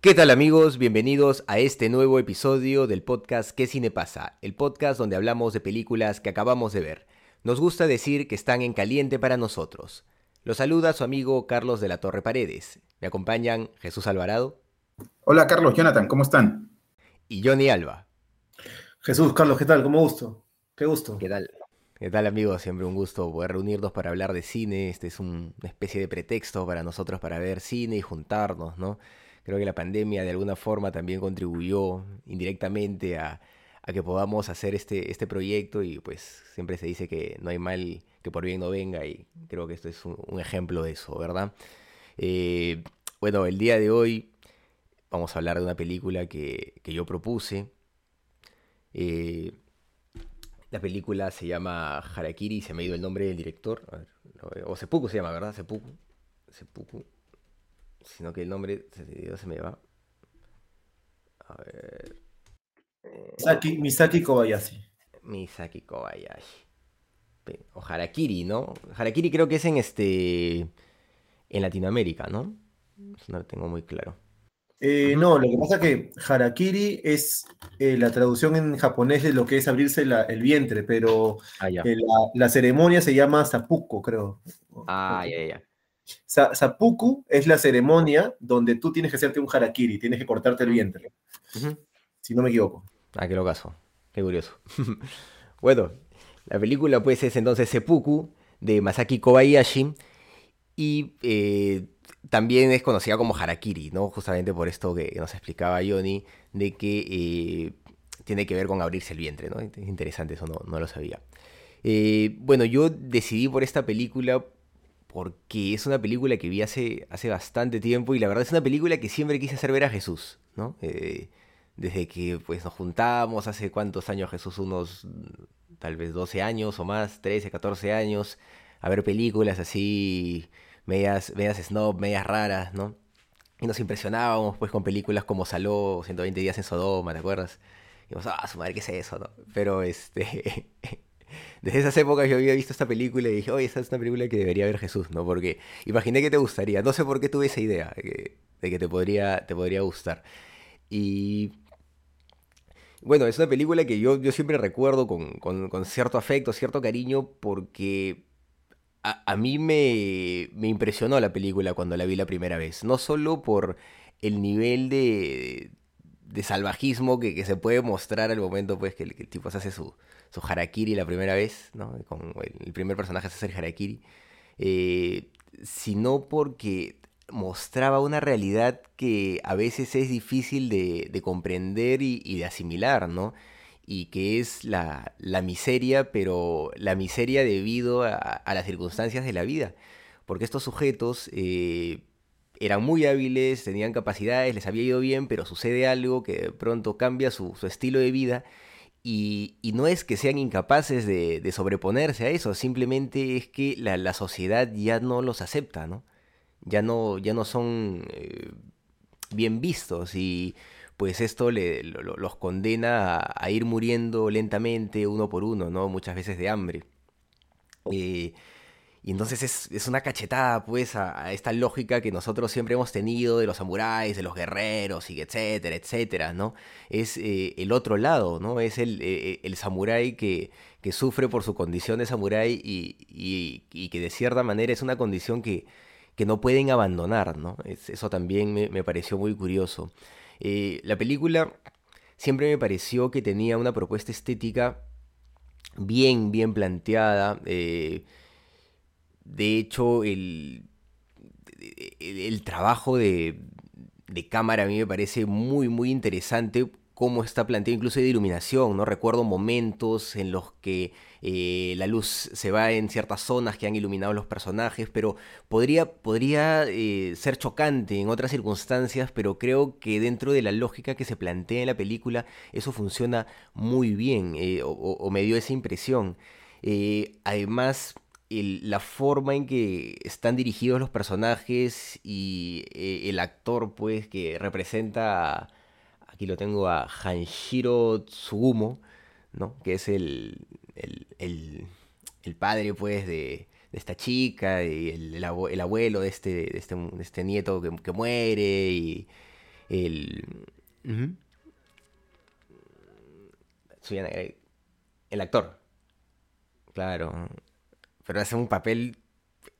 ¿Qué tal amigos? Bienvenidos a este nuevo episodio del podcast ¿Qué cine pasa? El podcast donde hablamos de películas que acabamos de ver. Nos gusta decir que están en caliente para nosotros. Los saluda su amigo Carlos de la Torre Paredes. Me acompañan Jesús Alvarado. Hola Carlos, Jonathan, ¿cómo están? Y Johnny Alba. Jesús, Carlos, ¿qué tal? ¿Cómo gusto? Qué gusto. ¿Qué tal? ¿Qué tal amigos? Siempre un gusto poder reunirnos para hablar de cine. Este es un, una especie de pretexto para nosotros para ver cine y juntarnos, ¿no? Creo que la pandemia de alguna forma también contribuyó indirectamente a, que podamos hacer este, este proyecto y pues siempre se dice que no hay mal que por bien no venga y creo que esto es un, ejemplo de eso, ¿verdad? Eh, bueno, el día de hoy vamos a hablar de una película que, que yo propuse. Eh, la película se llama Harakiri, se me ha ido el nombre del director. O Seppuku se llama, ¿verdad? Seppuku. Seppuku sino que el nombre se, se me va. A ver. Misaki, Misaki Kobayashi. Misaki Kobayashi. O Harakiri, ¿no? Harakiri creo que es en este. En Latinoamérica, ¿no? Eso no lo tengo muy claro. Eh, no, lo que pasa es que Harakiri es eh, la traducción en japonés de lo que es abrirse la, el vientre, pero ah, eh, la, la, ceremonia se llama Sapuko, creo. Ah, ya, ya. Sapuku es la ceremonia donde tú tienes que hacerte un harakiri, tienes que cortarte el vientre. Uh -huh. Si no me equivoco. Ah, qué locazo. Qué curioso. bueno, la película pues es entonces Seppuku de Masaki Kobayashi y eh, también es conocida como harakiri, ¿no? Justamente por esto que nos explicaba Johnny, de que eh, tiene que ver con abrirse el vientre, ¿no? Es interesante, eso no, no lo sabía. Eh, bueno, yo decidí por esta película porque es una película que vi hace, hace bastante tiempo y la verdad es una película que siempre quise hacer ver a Jesús, ¿no? Eh, desde que pues nos juntamos, hace cuántos años Jesús, unos tal vez 12 años o más, 13, 14 años, a ver películas así, medias, medias snob, medias raras, ¿no? Y nos impresionábamos pues con películas como Saló, 120 días en Sodoma, ¿te acuerdas? Y dijimos, ah, su madre, ¿qué es eso? Pero este... desde esas épocas yo había visto esta película y dije, oye, esta es una película que debería ver Jesús, ¿no? Porque imaginé que te gustaría. No sé por qué tuve esa idea de que, te, podría, te podría gustar. Y bueno, es una película que yo, yo siempre recuerdo con, con, con cierto afecto, cierto cariño, porque a, a mí me, me, impresionó la película cuando la vi la primera vez. No solo por el nivel de, de salvajismo que, que, se puede mostrar al momento pues, que, el, tipo se hace su, su harakiri la primera vez, ¿no? Con el primer personaje hace el harakiri, eh, sino porque mostraba una realidad que a veces es difícil de, de comprender y, y, de asimilar, ¿no? Y que es la, la, miseria, pero la miseria debido a, a, las circunstancias de la vida. Porque estos sujetos eh, eran muy hábiles, tenían capacidades, les había ido bien, pero sucede algo que de pronto cambia su, su estilo de vida y, y, no es que sean incapaces de, de, sobreponerse a eso, simplemente es que la, la, sociedad ya no los acepta, ¿no? Ya no, ya no son eh, bien vistos y pues esto los condena a, a, ir muriendo lentamente uno por uno, ¿no? Muchas veces de hambre. Eh, y entonces es, es, una cachetada, pues, a, esta lógica que nosotros siempre hemos tenido de los samuráis, de los guerreros, y etcétera, etcétera, ¿no? Es eh, el otro lado, ¿no? Es el, eh, el samurái que, que, sufre por su condición de samurái y, y, que de cierta manera es una condición que, que no pueden abandonar, ¿no? Es, eso también me, me, pareció muy curioso. Eh, la película siempre me pareció que tenía una propuesta estética bien, bien planteada, de hecho, el, el, trabajo de, de, cámara a mí me parece muy, muy interesante cómo está planteado, incluso de iluminación, ¿no? Recuerdo momentos en los que eh, la luz se va en ciertas zonas que han iluminado los personajes, pero podría, podría eh, ser chocante en otras circunstancias, pero creo que dentro de la lógica que se plantea en la película, eso funciona muy bien, eh, o, me dio esa impresión. además, la forma en que están dirigidos los personajes y el actor, pues, que representa, aquí lo tengo a Hanshiro Tsugumo, ¿no? Que es el, el, padre, pues, de, esta chica y el, abuelo de este, este, este, nieto que, muere y el... El actor. Claro. Pero hace un papel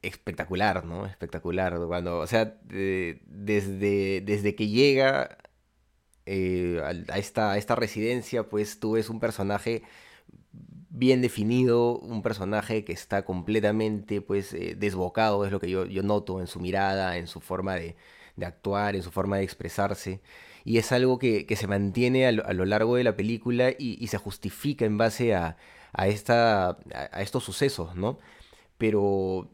espectacular, ¿no? Espectacular. Cuando, o sea, desde, desde que llega eh, a, esta, esta residencia, pues tú ves un personaje bien definido, un personaje que está completamente pues eh, desbocado, es lo que yo, yo, noto en su mirada, en su forma de, actuar, en su forma de expresarse. Y es algo que, se mantiene a lo, largo de la película y, se justifica en base a, esta, a, estos sucesos, ¿no? Pero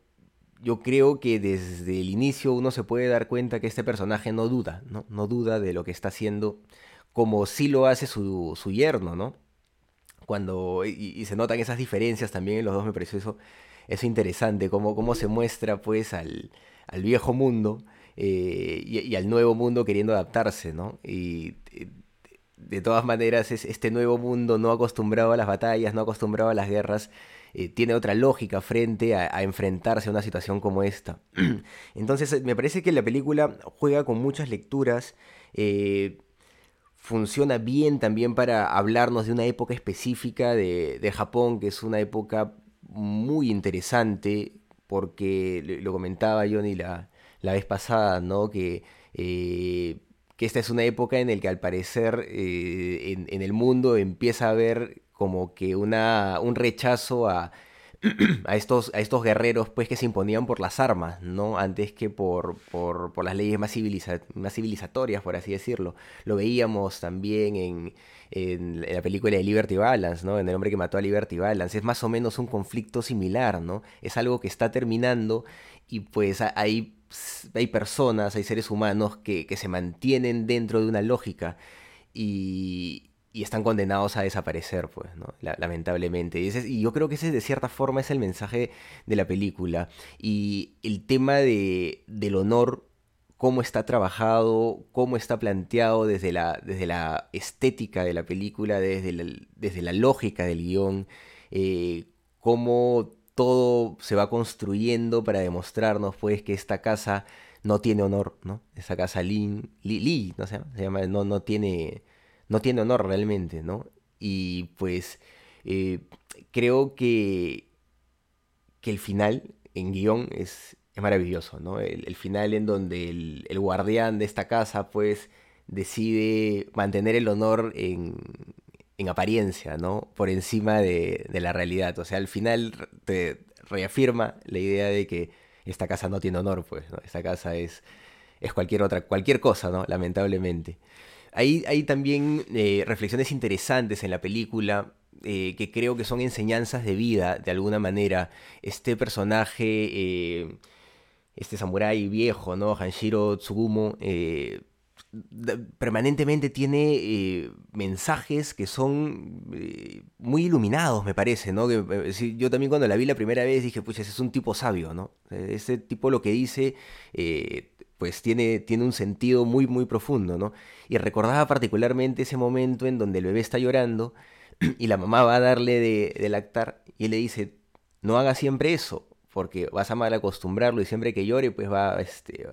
yo creo que desde el inicio uno se puede dar cuenta que este personaje no duda, ¿no? No duda de lo que está haciendo, como sí lo hace su, su yerno, ¿no? cuando y, se notan esas diferencias también en los dos me pareció eso, eso interesante cómo, cómo se muestra pues al, al viejo mundo eh, y, al nuevo mundo queriendo adaptarse no y eh, de todas maneras es, este nuevo mundo no acostumbrado a las batallas no acostumbrado a las guerras eh, tiene otra lógica frente a, enfrentarse a una situación como esta entonces me parece que la película juega con muchas lecturas funciona bien también para hablarnos de una época específica de, Japón, que es una época muy interesante, porque lo comentaba Johnny la, la vez pasada, ¿no? Que, eh, que esta es una época en la que al parecer eh, en, en, el mundo empieza a haber como que una, un rechazo a a, estos, a estos guerreros pues que se imponían por las armas, ¿no? Antes que por, por, por las leyes más, más, civilizatorias, por así decirlo. Lo veíamos también en, en, la película de Liberty Balance, ¿no? En El hombre que mató a Liberty Balance. Es más o menos un conflicto similar, ¿no? Es algo que está terminando y pues hay, hay personas, hay seres humanos que, que se mantienen dentro de una lógica y, y están condenados a desaparecer, pues, ¿no? lamentablemente. Y, yo creo que ese de cierta forma es el mensaje de la película. Y el tema de, del honor, cómo está trabajado, cómo está planteado desde la, desde la estética de la película, desde la, desde la lógica del guion, eh, cómo todo se va construyendo para demostrarnos, pues, que esta casa no tiene honor, ¿no? Esa casa Lin, Li, no se llama, no, no tiene no tiene honor realmente, ¿no? Y pues eh, creo que, que el final en guion es, es maravilloso, ¿no? El, final en donde el, guardián de esta casa pues decide mantener el honor en, en apariencia, ¿no? Por encima de, la realidad. O sea, al final te reafirma la idea de que esta casa no tiene honor, pues, ¿no? Esta casa es, es cualquier otra, cualquier cosa, ¿no? Lamentablemente. Hay, también eh, reflexiones interesantes en la película eh, que creo que son enseñanzas de vida, de alguna manera. Este personaje, eh, este samurái viejo, ¿no? Hanshiro Tsugumo, permanentemente tiene mensajes que son muy iluminados, me parece, ¿no? yo también cuando la vi la primera vez dije, pues ese es un tipo sabio, ¿no? Ese tipo lo que dice pues tiene, tiene un sentido muy, muy profundo, ¿no? Y recordaba particularmente ese momento en donde el bebé está llorando y la mamá va a darle de, lactar y él le dice, no haga siempre eso, porque vas a mal acostumbrarlo y siempre que llore, pues va, este,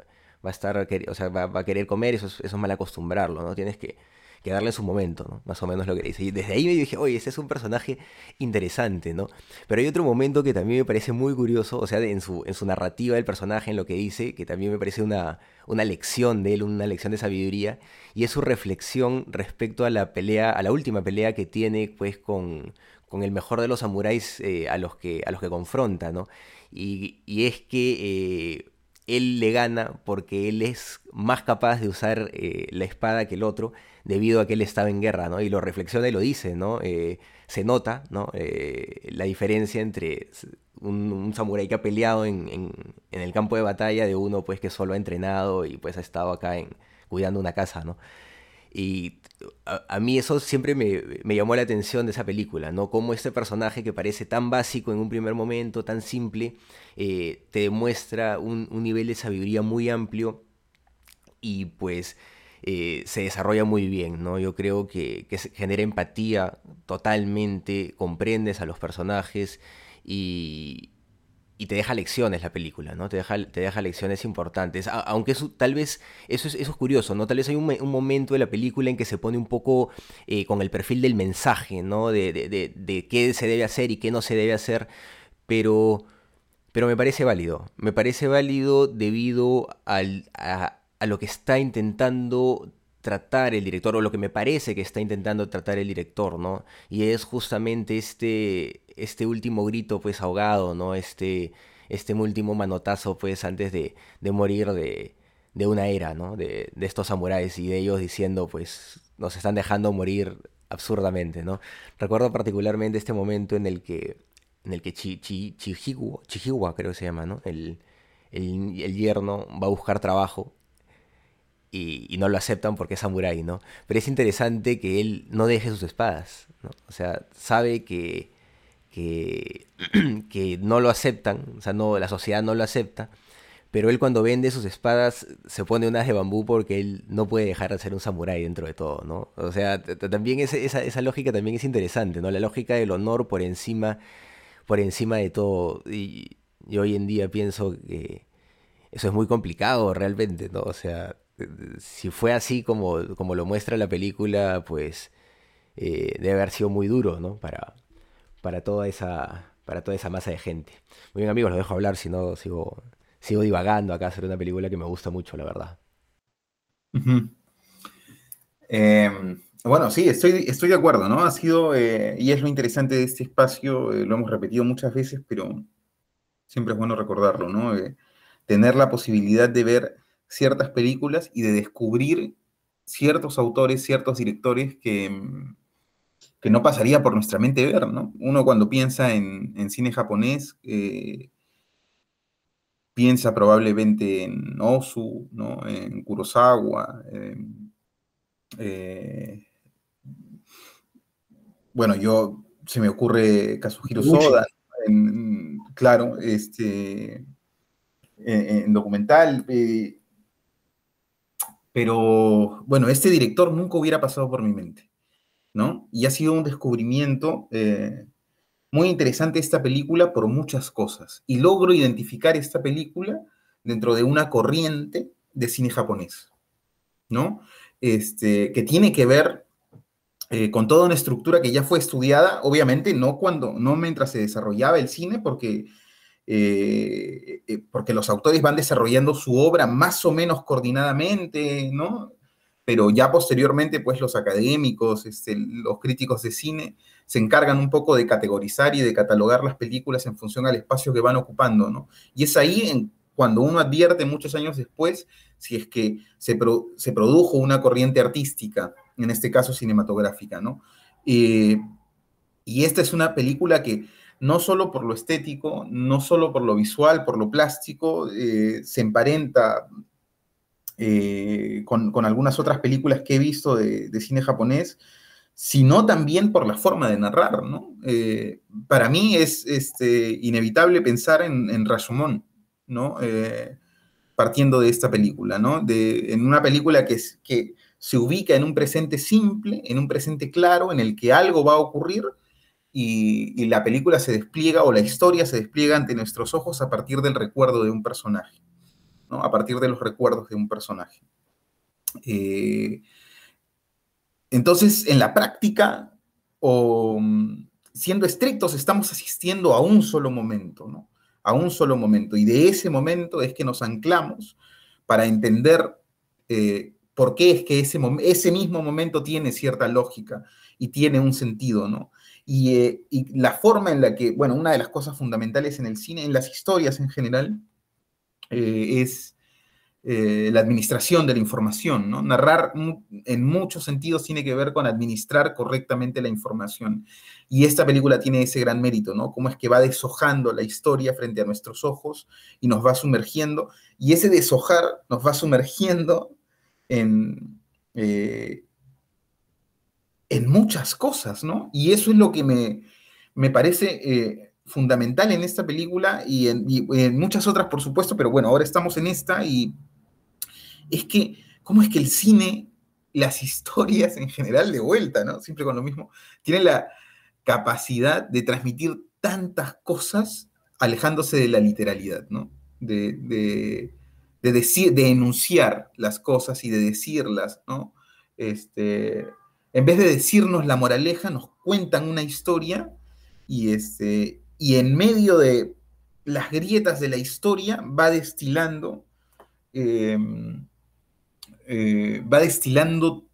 va a estar, o sea, va, a querer comer, eso eso es mal acostumbrarlo, ¿no? Tienes que que darle su momento, ¿no? Más o menos lo que dice. Y desde ahí me dije, oye, ese es un personaje interesante, ¿no? Pero hay otro momento que también me parece muy curioso, o sea, en su, en su narrativa del personaje, en lo que dice, que también me parece una, una lección de él, una lección de sabiduría, y es su reflexión respecto a la pelea, a la última pelea que tiene, pues, con, con el mejor de los samuráis eh, a, los que, a los que confronta, ¿no? Y, y es que... Eh, él le gana porque él es más capaz de usar eh, la espada que el otro debido a que él estaba en guerra, ¿no? Y lo reflexiona y lo dice, ¿no? Eh, se nota, ¿no? Eh, la diferencia entre un, un samurái que ha peleado en, en, en, el campo de batalla de uno, pues, que solo ha entrenado y, pues, ha estado acá en, cuidando una casa, ¿no? Y a, mí eso siempre me, me, llamó la atención de esa película, ¿no? Cómo este personaje que parece tan básico en un primer momento, tan simple, eh, te demuestra un, un, nivel de sabiduría muy amplio y pues eh, se desarrolla muy bien, ¿no? Yo creo que, que genera empatía totalmente, comprendes a los personajes y, y te deja lecciones la película, ¿no? Te deja, te deja lecciones importantes. Aunque tal vez, eso es, eso es curioso, ¿no? Tal vez hay un, momento de la película en que se pone un poco eh, con el perfil del mensaje, ¿no? De, de, de, qué se debe hacer y qué no se debe hacer, pero, pero me parece válido. Me parece válido debido al, a lo que está intentando tratar el director, o lo que me parece que está intentando tratar el director, ¿no? Y es justamente este, este último grito, pues, ahogado, ¿no? Este, este último manotazo, pues, antes de, de morir de, de, una era, ¿no? De, de, estos samuráis y de ellos diciendo, pues, nos están dejando morir absurdamente, ¿no? Recuerdo particularmente este momento en el que, en el que Chi, Chi, creo que se llama, ¿no? El, el, el yerno va a buscar trabajo y, no lo aceptan porque es samurái, ¿no? Pero es interesante que él no deje sus espadas, ¿no? O sea, sabe que, que, que no lo aceptan, o sea, no, la sociedad no lo acepta, pero él cuando vende sus espadas se pone unas de bambú porque él no puede dejar de ser un samurái dentro de todo, ¿no? O sea, también es, esa, esa lógica también es interesante, ¿no? La lógica del honor por encima, por encima de todo. Y, y hoy en día pienso que eso es muy complicado realmente, ¿no? O sea, si fue así como, como lo muestra la película, pues eh, debe haber sido muy duro, ¿no? Para, para, toda esa, para toda esa masa de gente. Muy bien, amigos, lo dejo hablar, si no sigo, sigo divagando acá sobre una película que me gusta mucho, la verdad. Eh, bueno, sí, estoy, estoy de acuerdo, ¿no? Ha sido, eh, y es lo interesante de este espacio, eh, lo hemos repetido muchas veces, pero siempre es bueno recordarlo, ¿no? Tener la posibilidad de ver ciertas películas y de descubrir ciertos autores, ciertos directores que, que no pasaría por nuestra mente ver, ¿no? Uno cuando piensa en, en cine japonés, eh, piensa probablemente en Osu, ¿no? En Kurosawa, eh, bueno, yo, se me ocurre Kazuhiro Soda, en, claro, este, en, en documental, eh, pero bueno, este director nunca hubiera pasado por mi mente, ¿no? Y ha sido un descubrimiento eh, muy interesante esta película por muchas cosas. Y logro identificar esta película dentro de una corriente de cine japonés, ¿no? Este, que tiene que ver eh, con toda una estructura que ya fue estudiada, obviamente no cuando, no mientras se desarrollaba el cine, porque eh, eh, porque los autores van desarrollando su obra más o menos coordinadamente, ¿no? Pero ya posteriormente, pues los académicos, este, los críticos de cine, se encargan un poco de categorizar y de catalogar las películas en función al espacio que van ocupando, ¿no? Y es ahí cuando uno advierte muchos años después si es que se produjo una corriente artística, en este caso cinematográfica, ¿no? Eh, y esta es una película que no solo por lo estético, no solo por lo visual, por lo plástico, eh, se emparenta eh, con, con, algunas otras películas que he visto de, de, cine japonés, sino también por la forma de narrar, ¿no? Eh, para mí es este, inevitable pensar en, en Rashomon, ¿no? Partiendo de esta película, ¿no? De, en una película que, que se ubica en un presente simple, en un presente claro, en el que algo va a ocurrir, y, la película se despliega o la historia se despliega ante nuestros ojos a partir del recuerdo de un personaje, ¿no? a partir de los recuerdos de un personaje. Eh, entonces, en la práctica, o siendo estrictos, estamos asistiendo a un solo momento, ¿no? a un solo momento, y de ese momento es que nos anclamos para entender eh, por qué es que ese, ese mismo momento tiene cierta lógica y tiene un sentido, ¿no? Y, eh, y, la forma en la que, bueno, una de las cosas fundamentales en el cine, en las historias en general, eh, es eh, la administración de la información, ¿no? Narrar en muchos sentidos tiene que ver con administrar correctamente la información. Y esta película tiene ese gran mérito, ¿no? Cómo es que va deshojando la historia frente a nuestros ojos y nos va sumergiendo. Y ese deshojar nos va sumergiendo en, en muchas cosas, ¿no? Y eso es lo que me, me parece eh, fundamental en esta película y en, muchas otras, por supuesto, pero bueno, ahora estamos en esta y es que, ¿cómo es que el cine, las historias en general de vuelta, ¿no? Siempre con lo mismo, tienen la capacidad de transmitir tantas cosas alejándose de la literalidad, ¿no? De, decir, de enunciar las cosas y de decirlas, ¿no? Este, en vez de decirnos la moraleja, nos cuentan una historia y, este, y en medio de las grietas de la historia va destilando em, eh, va destilando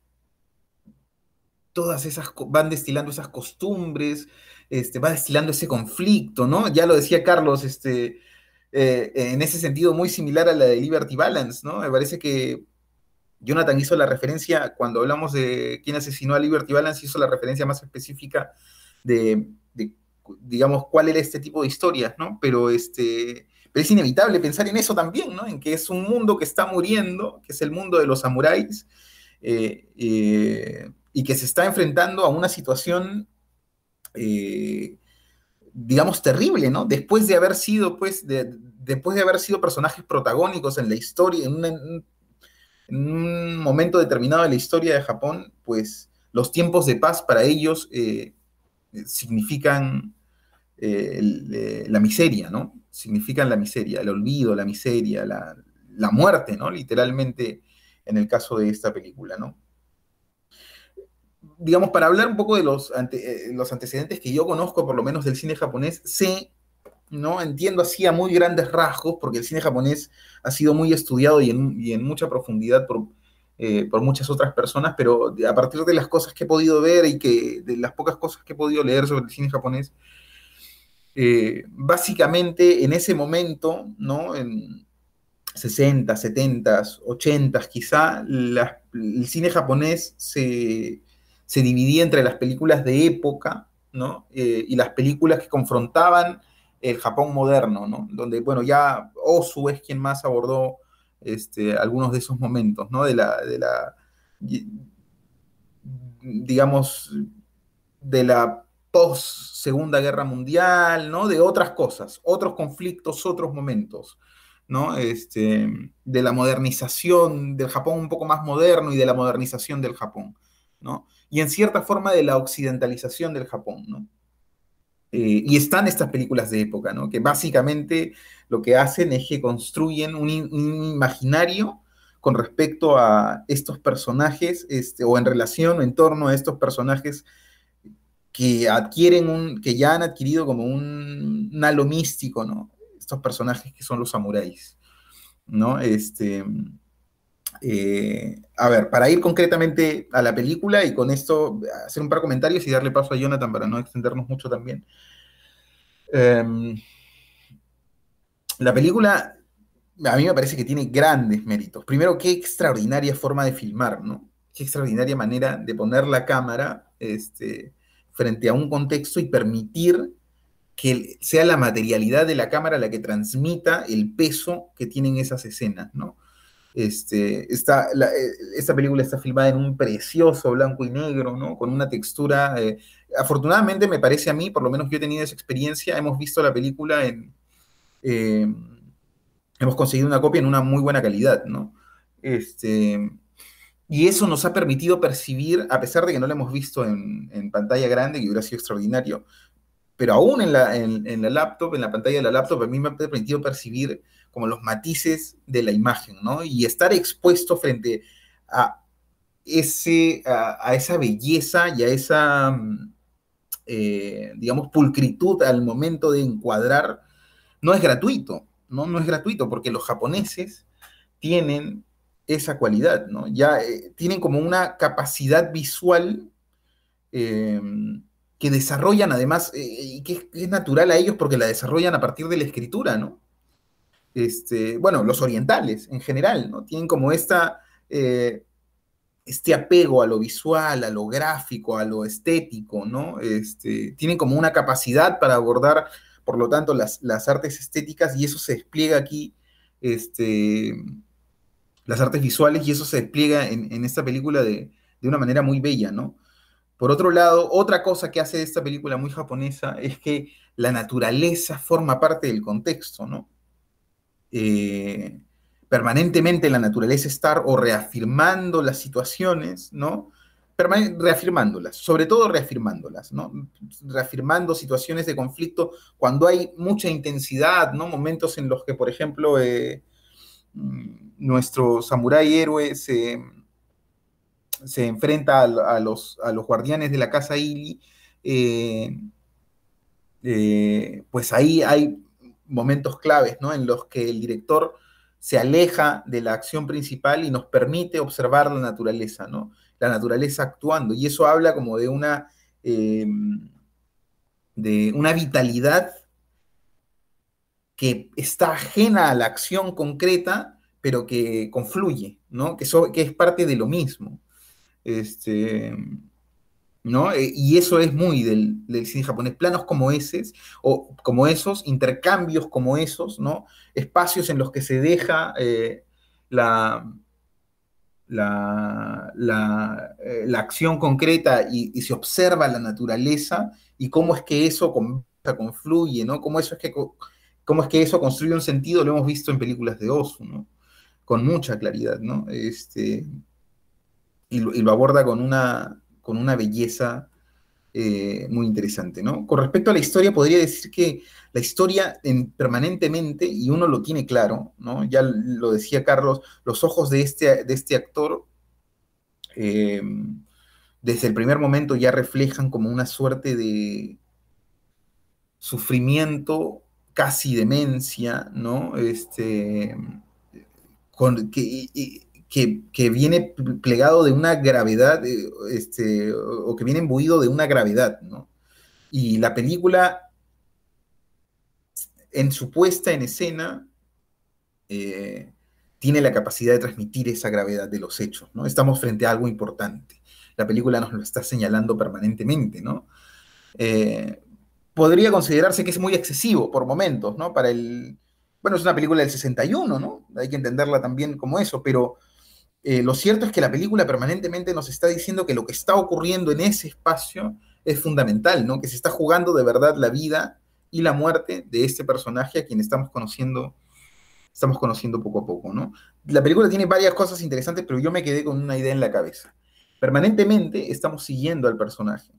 todas esas, van destilando esas costumbres, este, va destilando ese conflicto, ¿no? Ya lo decía Carlos, este, eh, en ese sentido muy similar a la de Liberty Balance, ¿no? Me parece que Jonathan hizo la referencia, cuando hablamos de quién asesinó a Liberty Balance, hizo la referencia más específica de, digamos, cuál era este tipo de historias, ¿no? Pero este, es inevitable pensar en eso también, ¿no? En que es un mundo que está muriendo, que es el mundo de los samuráis, eh, eh, y que se está enfrentando a una situación, eh, digamos, terrible, ¿no? Después de haber sido, pues, después de haber sido personajes protagónicos en la historia, en, en un momento determinado de la historia de Japón, pues los tiempos de paz para ellos significan la miseria, ¿no? significan la miseria, el olvido, la miseria, la, muerte, ¿no? Literalmente en el caso de esta película, ¿no? Digamos, para hablar un poco de los, eh, los antecedentes que yo conozco, por lo menos del cine japonés, sé, ¿no? Entiendo así a muy grandes rasgos, porque el cine japonés ha sido muy estudiado y en, mucha profundidad por, eh, por muchas otras personas, pero a partir de las cosas que he podido ver y que de las pocas cosas que he podido leer sobre el cine japonés, eh, básicamente en ese momento, ¿no? En 60, 70, 80 quizá, el cine japonés se, dividía entre las películas de época, ¿no? Eh, y las películas que confrontaban el Japón moderno, ¿no? Donde, bueno, ya Osu es quien más abordó este, algunos de esos momentos, ¿no? De la, de la digamos, de la post Segunda Guerra Mundial, ¿no? De otras cosas, otros conflictos, otros momentos, ¿no? Este, de la modernización del Japón un poco más moderno y de la modernización del Japón, ¿no? Y en cierta forma de la occidentalización del Japón, ¿no? Eh, y están estas películas de época, ¿no? Que básicamente lo que hacen es que construyen un, imaginario con respecto a estos personajes, este, o en relación o en torno a estos personajes que adquieren un, que ya han adquirido como un, halo místico, ¿no? Estos personajes que son los samuráis, ¿no? Este, eh, a ver, para ir concretamente a la película y con esto hacer un par de comentarios y darle paso a Jonathan para no extendernos mucho también. Em, la película a mí me parece que tiene grandes méritos. Primero, qué extraordinaria forma de filmar, ¿no? Qué extraordinaria manera de poner la cámara, este, frente a un contexto y permitir que sea la materialidad de la cámara la que transmita el peso que tienen esas escenas, ¿no? Este, esta, eh, esta película está filmada en un precioso blanco y negro, ¿no? Con una textura... Eh, afortunadamente me parece a mí, por lo menos yo he tenido esa experiencia, hemos visto la película en... Eh, hemos conseguido una copia en una muy buena calidad, ¿no? Este, y eso nos ha permitido percibir, a pesar de que no lo hemos visto en, pantalla grande, que hubiera sido extraordinario, pero aún en la, en, la laptop, en la pantalla de la laptop, a mí me ha permitido percibir como los matices de la imagen, ¿no? Y estar expuesto frente a, ese, a, esa belleza y a esa, mm, eh, digamos, pulcritud al momento de encuadrar, no es gratuito, ¿no? No es gratuito, porque los japoneses tienen esa cualidad, ¿no? Ya eh, tienen como una capacidad visual eh, que desarrollan además, y que es, natural a ellos porque la desarrollan a partir de la escritura, ¿no? Este, bueno, los orientales en general, ¿no? Tienen como esta, eh, este apego a lo visual, a lo gráfico, a lo estético, ¿no? Este, tienen como una capacidad para abordar, por lo tanto, las, artes estéticas y eso se despliega aquí, este, las artes visuales y eso se despliega en, esta película de, de, una manera muy bella, ¿no? Por otro lado, otra cosa que hace esta película muy japonesa es que la naturaleza forma parte del contexto, ¿no? Eh, permanentemente la naturaleza estar o reafirmando las situaciones, ¿no? reafirmándolas, sobre todo reafirmándolas, ¿no? Reafirmando situaciones de conflicto cuando hay mucha intensidad, ¿no? Momentos en los que, por ejemplo, eh, nuestro samurái héroe se, enfrenta a, los, a, los, guardianes de la casa Ili, eh, pues ahí hay momentos claves, ¿no? En los que el director se aleja de la acción principal y nos permite observar la naturaleza, ¿no? La naturaleza actuando. Y eso habla como de una, em, de una vitalidad que está ajena a la acción concreta, pero que confluye, ¿no? Que, que es parte de lo mismo. Este, ¿no? Eh, y eso es muy del, cine japonés, planos como esos, o como esos, intercambios como esos, ¿no? Espacios en los que se deja eh, la, la, eh, la, acción concreta y, se observa la naturaleza y cómo es que eso confluye, ¿no? Cómo, es que, cómo es que eso construye un sentido, lo hemos visto en películas de Osu, ¿no? Con mucha claridad, ¿no? Este, y lo aborda con una, con una belleza eh, muy interesante, ¿no? Con respecto a la historia, podría decir que la historia en, permanentemente, y uno lo tiene claro, ¿no? Ya lo decía Carlos, los ojos de este, de este actor, eh, desde el primer momento ya reflejan como una suerte de sufrimiento, casi demencia, ¿no? Este, con, que, que, viene plegado de una gravedad, eh, este, o que viene imbuido de una gravedad, ¿no? Y la película, en su puesta en escena, eh, tiene la capacidad de transmitir esa gravedad de los hechos, ¿no? Estamos frente a algo importante. La película nos lo está señalando permanentemente, ¿no? Eh, podría considerarse que es muy excesivo por momentos, ¿no? Para el... Bueno, es una película del 61, ¿no? Hay que entenderla también como eso, pero eh, lo cierto es que la película permanentemente nos está diciendo que lo que está ocurriendo en ese espacio es fundamental, ¿no? Que se está jugando de verdad la vida y la muerte de este personaje a quien estamos conociendo, estamos conociendo poco a poco, ¿no? La película tiene varias cosas interesantes, pero yo me quedé con una idea en la cabeza. Permanentemente estamos siguiendo al personaje.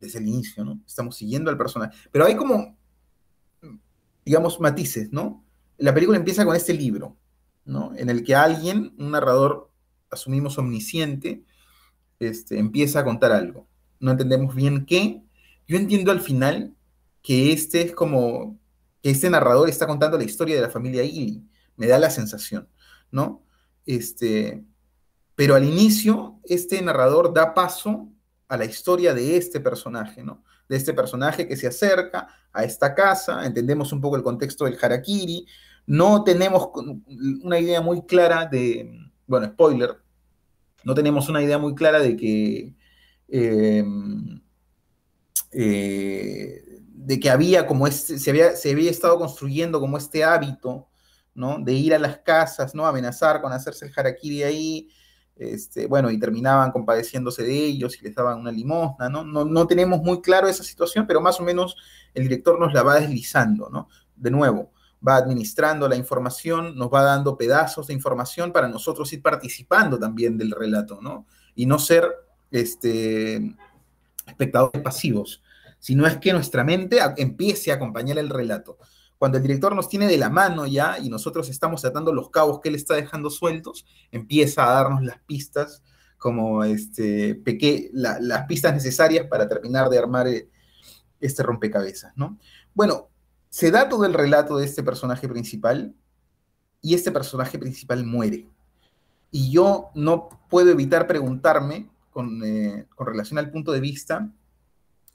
Desde el inicio, ¿no? Estamos siguiendo al personaje. Pero hay como, digamos, matices, ¿no? La película empieza con este libro, en el que alguien, un narrador, asumimos omnisciente, este, empieza a contar algo. No entendemos bien qué. Yo entiendo al final que este es como, que este narrador está contando la historia de la familia Illy. Me da la sensación, ¿no? Este, pero al inicio, este narrador da paso a la historia de este personaje, ¿no? De este personaje que se acerca a esta casa, entendemos un poco el contexto del harakiri, no tenemos una idea muy clara de, bueno, spoiler, no tenemos una idea muy clara de que, em, eh, de que había como este, se había, se había estado construyendo como este hábito, ¿no? De ir a las casas, ¿no? Amenazar con hacerse el harakiri ahí, este, bueno, y terminaban compadeciéndose de ellos y les daban una limosna, ¿no? ¿no? No tenemos muy claro esa situación, pero más o menos el director nos la va deslizando, ¿no? De nuevo, va administrando la información, nos va dando pedazos de información para nosotros ir participando también del relato, ¿no? Y no ser este, espectadores pasivos, sino es que nuestra mente empiece a acompañar el relato. Cuando el director nos tiene de la mano ya y nosotros estamos atando los cabos que él está dejando sueltos, empieza a darnos las pistas como este, las pistas necesarias para terminar de armar eh, este rompecabezas, ¿no? Bueno, se da todo el relato de este personaje principal y este personaje principal muere. Y yo no puedo evitar preguntarme con, eh, relación al punto de vista,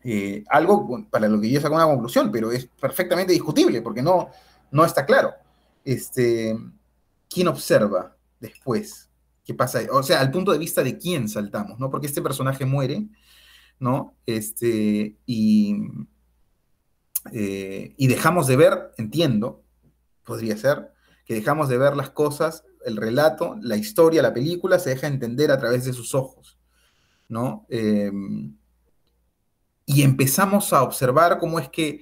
eh, algo para lo que yo saco una conclusión, pero es perfectamente discutible porque no, no está claro. este, ¿quién observa después? ¿Qué pasa? O sea, al punto de vista de quién saltamos, ¿no? Porque este personaje muere, ¿no? Este, y, eh, y dejamos de ver, entiendo, podría ser, que dejamos de ver las cosas, el relato, la historia, la película, se deja entender a través de sus ojos, ¿no? Eh, y empezamos a observar cómo es que,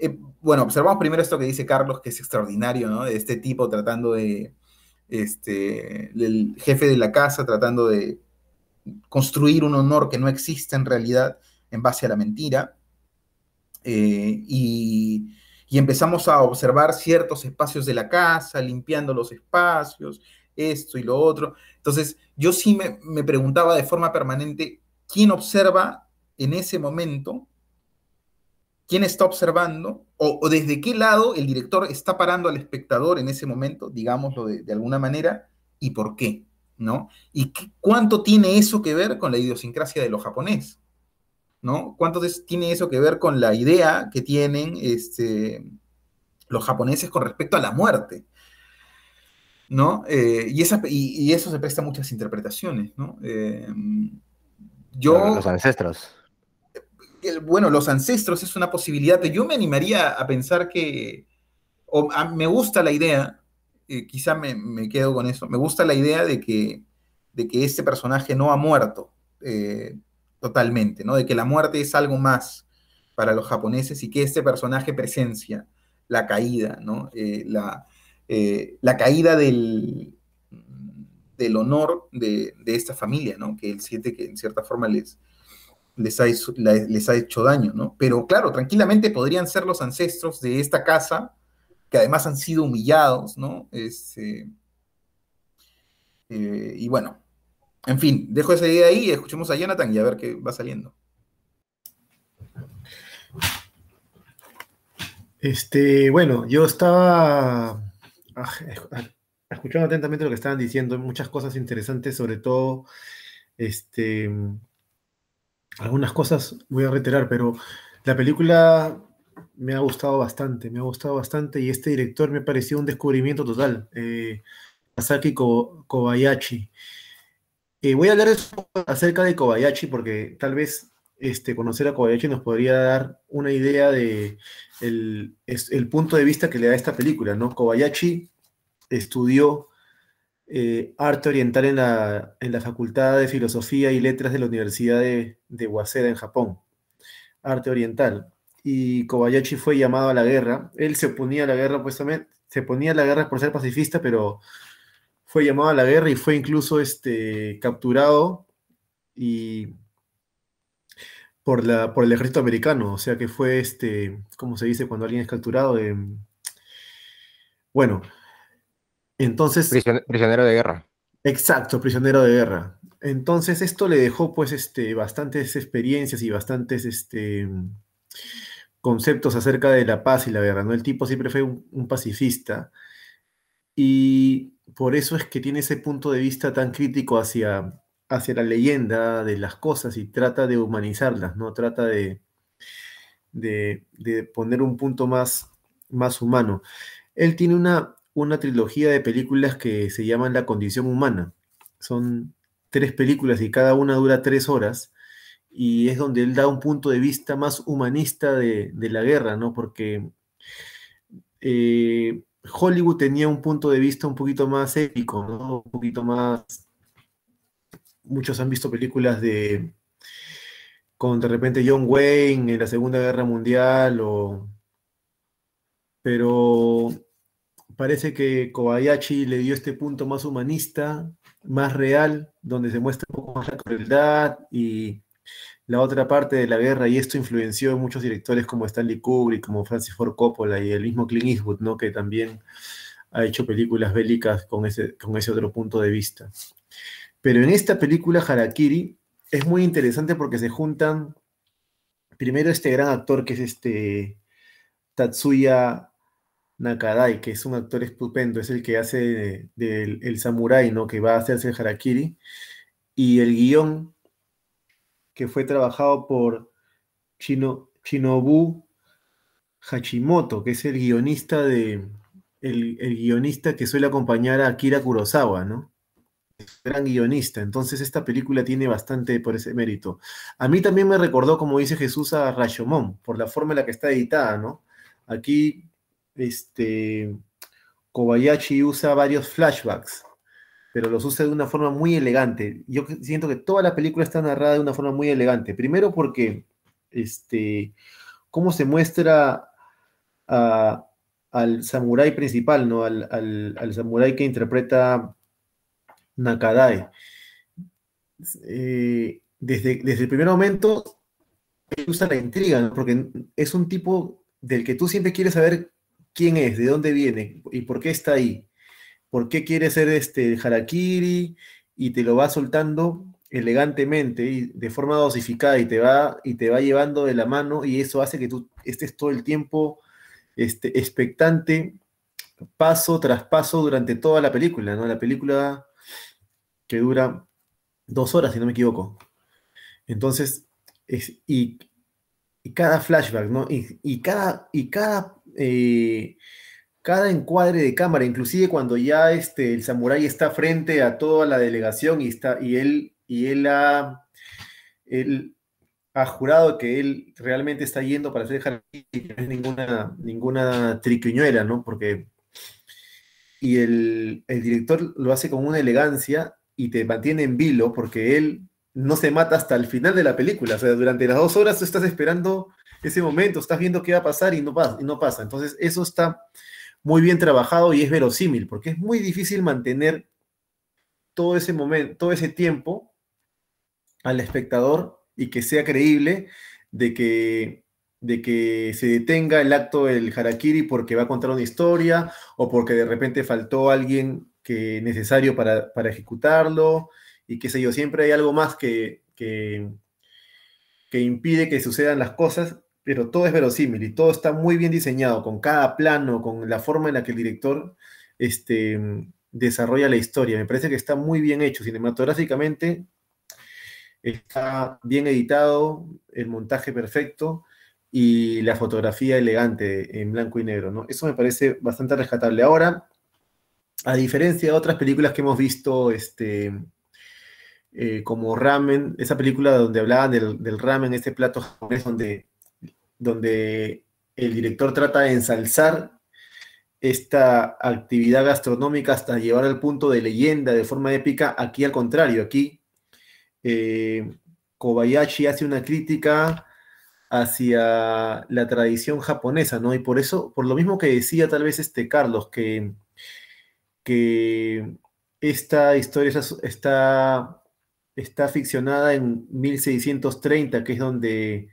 eh, bueno, observamos primero esto que dice Carlos, que es extraordinario, ¿no? De este tipo tratando de, este, el jefe de la casa tratando de construir un honor que no existe en realidad en base a la mentira. Eh, y, empezamos a observar ciertos espacios de la casa, limpiando los espacios, esto y lo otro. Entonces, yo sí me, me preguntaba de forma permanente, ¿quién observa en ese momento? ¿Quién está observando? O, desde qué lado el director está parando al espectador en ese momento, digámoslo de, alguna manera, y por qué, ¿no? Y cuánto tiene eso que ver con la idiosincrasia de lo japonés. ¿No? ¿Cuánto tiene eso que ver con la idea que tienen este, los japoneses con respecto a la muerte? ¿No? Eh, y, esa, y, eso se presta a muchas interpretaciones, ¿no? Eh, yo, los ancestros. bueno, los ancestros es una posibilidad. Yo me animaría a pensar que, o me gusta la idea, eh, quizá me, quedo con eso, me gusta la idea de que, de que este personaje no ha muerto totalmente, ¿no? De que la muerte es algo más para los japoneses y que este personaje presencia la caída, ¿no? Eh, la, eh, la, caída del, del honor de, esta familia, ¿no? Que él siente que en cierta forma les, les, ha, les ha hecho daño, ¿no? Pero claro, tranquilamente podrían ser los ancestros de esta casa, que además han sido humillados, ¿no? Este, eh, y bueno, en fin, dejo esa idea ahí y escuchemos a Jonathan y a ver qué va saliendo. Este, bueno, yo estaba ah, escuchando atentamente lo que estaban diciendo, muchas cosas interesantes, sobre todo, este, algunas cosas voy a reiterar, pero la película me ha gustado bastante, me ha gustado bastante y este director me pareció un descubrimiento total, eh, Kobayashi. Eh, voy a hablar acerca de Kobayashi porque tal vez este, conocer a Kobayashi nos podría dar una idea de el, punto de vista que le da esta película, ¿no? Kobayashi estudió eh, arte oriental en la, en la, Facultad de Filosofía y Letras de la Universidad de, de Waseda en Japón, arte oriental. Y Kobayashi fue llamado a la guerra. Él se oponía a la guerra, pues se ponía a la guerra por ser pacifista, pero fue llamado a la guerra y fue incluso este, capturado y por, la, por el ejército americano, o sea que fue, este, ¿cómo se dice cuando alguien es capturado? bueno, entonces... Prisionero de guerra. Exacto, prisionero de guerra. Entonces esto le dejó pues este, bastantes experiencias y bastantes este, conceptos acerca de la paz y la guerra, ¿no? El tipo siempre fue un pacifista y por eso es que tiene ese punto de vista tan crítico hacia, hacia la leyenda de las cosas y trata de humanizarlas, ¿no? Trata de, de, poner un punto más, más humano. Él tiene una, una trilogía de películas que se llaman La condición humana. Son tres películas y cada una dura tres horas y es donde él da un punto de vista más humanista de, la guerra, ¿no? Porque eh, Hollywood tenía un punto de vista un poquito más épico, ¿no? Un poquito más... Muchos han visto películas de... con de repente John Wayne en la Segunda Guerra Mundial o... Pero parece que Kobayashi le dio este punto más humanista, más real, donde se muestra un poco más la crueldad y la otra parte de la guerra, y esto influenció en muchos directores como Stanley Kubrick, como Francis Ford Coppola y el mismo Clint Eastwood, ¿no? que también ha hecho películas bélicas con ese, con ese otro punto de vista. Pero en esta película, Harakiri, es muy interesante porque se juntan primero este gran actor que es este Tatsuya Nakadai, que es un actor estupendo, es el que hace del el samurái, ¿no? Que va a hacerse el harakiri. Y el guion que fue trabajado por Shinobu Hachimoto, que es el guionista de, el, guionista que suele acompañar a Akira Kurosawa, ¿no? gran guionista, entonces esta película tiene bastante por ese mérito. A mí también me recordó, como dice Jesús, a Rashomon, por la forma en la que está editada, ¿no? Aquí, este, Kobayashi usa varios flashbacks, pero los usa de una forma muy elegante. Yo siento que toda la película está narrada de una forma muy elegante. Primero porque, este, cómo se muestra al samurái principal, ¿no? Al, samurái que interpreta Nakadai. Eh, desde, desde el primer momento, usa la intriga, porque es un tipo del que tú siempre quieres saber quién es, de dónde viene y por qué está ahí. ¿Por qué quiere ser este harakiri? Y te lo va soltando elegantemente y de forma dosificada y te va y te va llevando de la mano y eso hace que tú estés todo el tiempo este, expectante paso tras paso durante toda la película, ¿no? La película que dura dos horas, si no me equivoco. Entonces, y, cada flashback, ¿no? Y, cada, y cada, eh, cada encuadre de cámara, inclusive cuando ya este, el samurái está frente a toda la delegación y, está, y él y él ha, él ha jurado que él realmente está yendo para hacer jardín y no es ninguna, ninguna triquiñuela, ¿no? Porque. Y el, director lo hace con una elegancia y te mantiene en vilo porque él no se mata hasta el final de la película. O sea, durante las dos horas tú estás esperando ese momento, estás viendo qué va a pasar y no pasa. Y no pasa. Entonces, eso está muy bien trabajado y es verosímil, porque es muy difícil mantener todo ese momento, todo ese tiempo al espectador y que sea creíble de que, de que se detenga el acto del harakiri porque va a contar una historia o porque de repente faltó alguien que necesario para, ejecutarlo y qué sé yo, siempre hay algo más que, que, impide que sucedan las cosas, pero todo es verosímil y todo está muy bien diseñado, con cada plano, con la forma en la que el director este, desarrolla la historia. Me parece que está muy bien hecho cinematográficamente está bien editado, el montaje perfecto y la fotografía elegante en blanco y negro, ¿no? Eso me parece bastante rescatable. Ahora, a diferencia de otras películas que hemos visto, este, eh, como Ramen, esa película donde hablaban del, ramen, ese plato japonés donde, donde el director trata de ensalzar esta actividad gastronómica hasta llevar al punto de leyenda de forma épica, aquí al contrario, aquí eh, Kobayashi hace una crítica hacia la tradición japonesa, ¿no? Y por eso, por lo mismo que decía tal vez este Carlos, que, que esta historia está, está ficcionada en 1630, que es donde,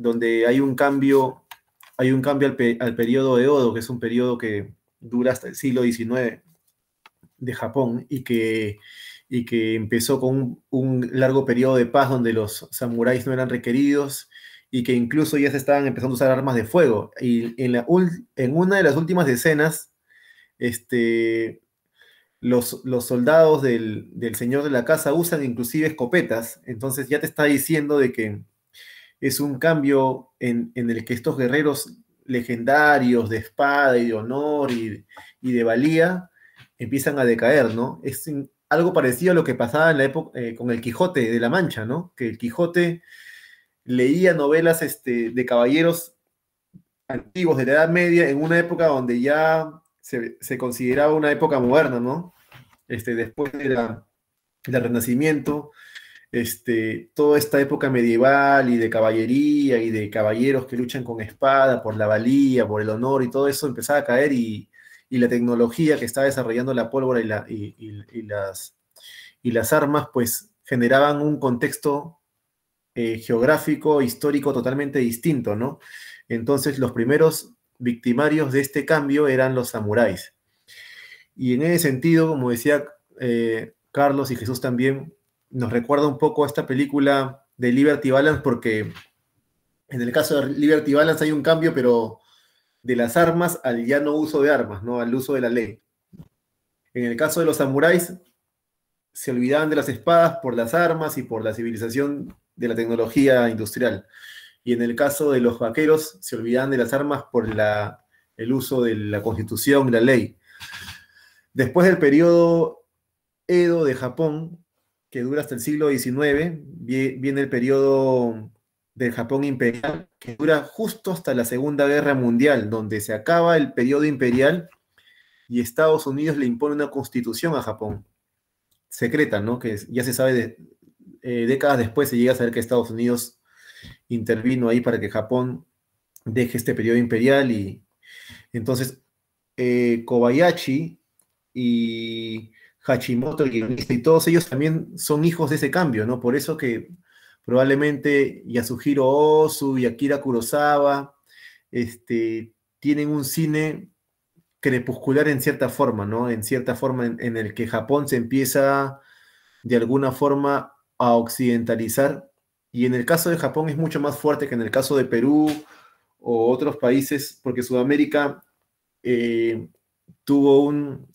donde hay un cambio, hay un cambio al, al periodo que es un periodo que dura hasta el siglo XIX de Japón y que y que empezó con un, largo periodo de paz donde los samuráis no eran requeridos y que incluso ya se estaban empezando a usar armas de fuego. Y en, la, en una de las últimas escenas, este, los, los soldados del, señor de la casa usan inclusive escopetas, entonces ya te está diciendo de que es un cambio en, el que estos guerreros legendarios de espada y de honor y, de valía empiezan a decaer, ¿no? Es, algo parecido a lo que pasaba en la época eh, con el Quijote de la Mancha, ¿no? Que el Quijote leía novelas este, de caballeros antiguos de la Edad Media en una época donde ya se, consideraba una época moderna, ¿no? Este, después de del Renacimiento, este, toda esta época medieval y de caballería y de caballeros que luchan con espada por la valía, por el honor y todo eso empezaba a caer y, y la tecnología que está desarrollando la pólvora y, las, y las armas, pues generaban un contexto eh, geográfico, histórico totalmente distinto, ¿no? Entonces los primeros victimarios de este cambio eran los samuráis. Y en ese sentido, como decía eh, Carlos y Jesús también, nos recuerda un poco a esta película de Liberty Balance, porque en el caso de Liberty Balance hay un cambio, pero de las armas al ya no uso de armas, ¿no? al uso de la ley. En el caso de los samuráis, se olvidaban de las espadas por las armas y por la civilización de la tecnología industrial. Y en el caso de los vaqueros, se olvidaban de las armas por la el uso de la constitución y la ley. Después del periodo Edo de Japón, que dura hasta el siglo XIX, viene el periodo del Japón imperial, que dura justo hasta la Segunda Guerra Mundial, donde se acaba el periodo imperial y Estados Unidos le impone una constitución a Japón, secreta, ¿no? Que ya se sabe, de, eh, décadas después se llega a saber que Estados Unidos intervino ahí para que Japón deje este periodo imperial y entonces eh, Kobayashi y Hachimoto y todos ellos también son hijos de ese cambio, ¿no? Por eso que probablemente Yasuhiro Ozu y Akira Kurosawa este, tienen un cine crepuscular en cierta forma, ¿no? En cierta forma en, el que Japón se empieza de alguna forma a occidentalizar. Y en el caso de Japón es mucho más fuerte que en el caso de Perú o otros países, porque Sudamérica eh, tuvo un,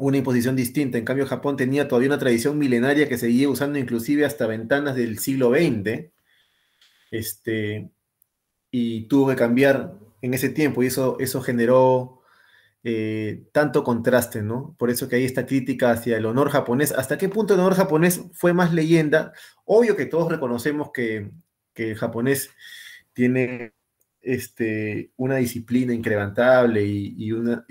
una imposición distinta. En cambio, Japón tenía todavía una tradición milenaria que seguía usando inclusive hasta ventanas del siglo XX. Este, y tuvo que cambiar en ese tiempo y eso, eso generó eh, tanto contraste, ¿no? Por eso que hay esta crítica hacia el honor japonés. ¿Hasta qué punto el honor japonés fue más leyenda? Obvio que todos reconocemos que, que el japonés tiene este, una disciplina incrementable y, una,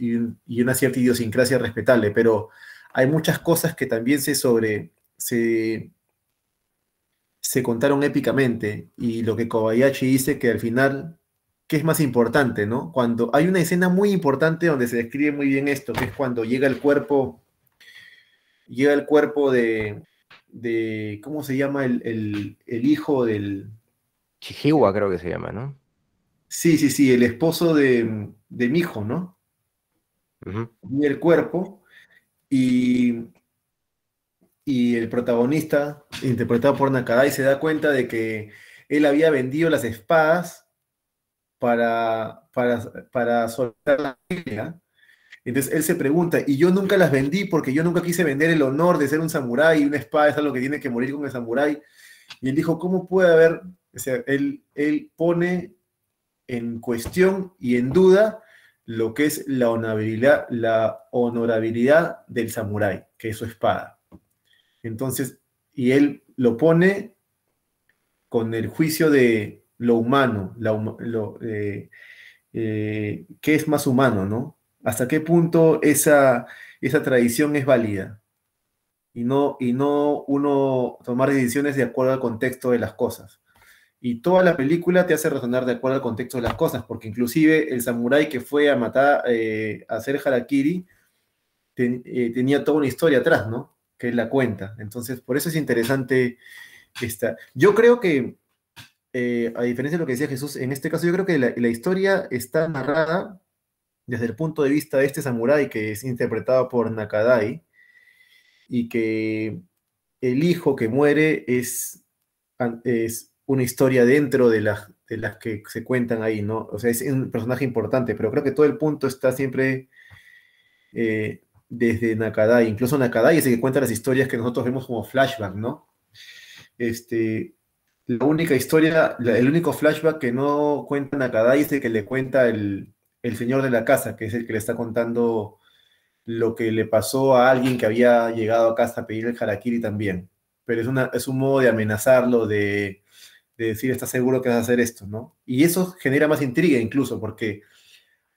cierta idiosincrasia respetable, pero hay muchas cosas que también se sobre se, contaron épicamente y lo que Kobayashi dice que al final ¿qué es más importante, no? Cuando hay una escena muy importante donde se describe muy bien esto, que es cuando llega el cuerpo, llega el cuerpo de, de ¿cómo se llama? El, hijo del... Chihiwa creo que se llama, ¿no? Sí, sí, sí, el esposo de, de mi hijo, ¿no? Y el cuerpo, y, y el protagonista, interpretado por Nakadai, se da cuenta de que él había vendido las espadas para, para, para soltar la familia. Entonces él se pregunta, y yo nunca las vendí porque yo nunca quise vender el honor de ser un samurái, y una espada es algo que tiene que morir con el samurái. Y él dijo, ¿cómo puede haber? O sea, él, él pone en cuestión y en duda lo que es la honorabilidad, la honorabilidad del samurái, que es su espada. Entonces, y él lo pone con el juicio de lo humano, lo, eh, eh, qué es más humano, ¿no? ¿Hasta qué punto esa, esa tradición es válida? Y no, y no uno tomar decisiones de acuerdo al contexto de las cosas. Y toda la película te hace razonar de acuerdo al contexto de las cosas, porque inclusive el samurái que fue a matar, eh, a hacer harakiri, eh, tenía toda una historia atrás, ¿no? Que es la cuenta. Entonces, por eso es interesante esta. Yo creo que, eh, a diferencia de lo que decía Jesús, en este caso yo creo que la, historia está narrada desde el punto de vista de este samurái que es interpretado por Nakadai, y que el hijo que muere es una historia dentro de las, de las que se cuentan ahí, ¿no? O sea, es un personaje importante, pero creo que todo el punto está siempre eh, desde Nakadai. Incluso Nakadai es el que cuenta las historias que nosotros vemos como flashback, ¿no? Este, la única historia, el único flashback que no cuenta Nakadai es el que le cuenta el, el señor de la casa, que es el que le está contando lo que le pasó a alguien que había llegado a casa a pedir el harakiri también. Pero es, una, es un modo de amenazarlo, de, de decir, ¿estás seguro que vas a hacer esto? ¿no? Y eso genera más intriga incluso, porque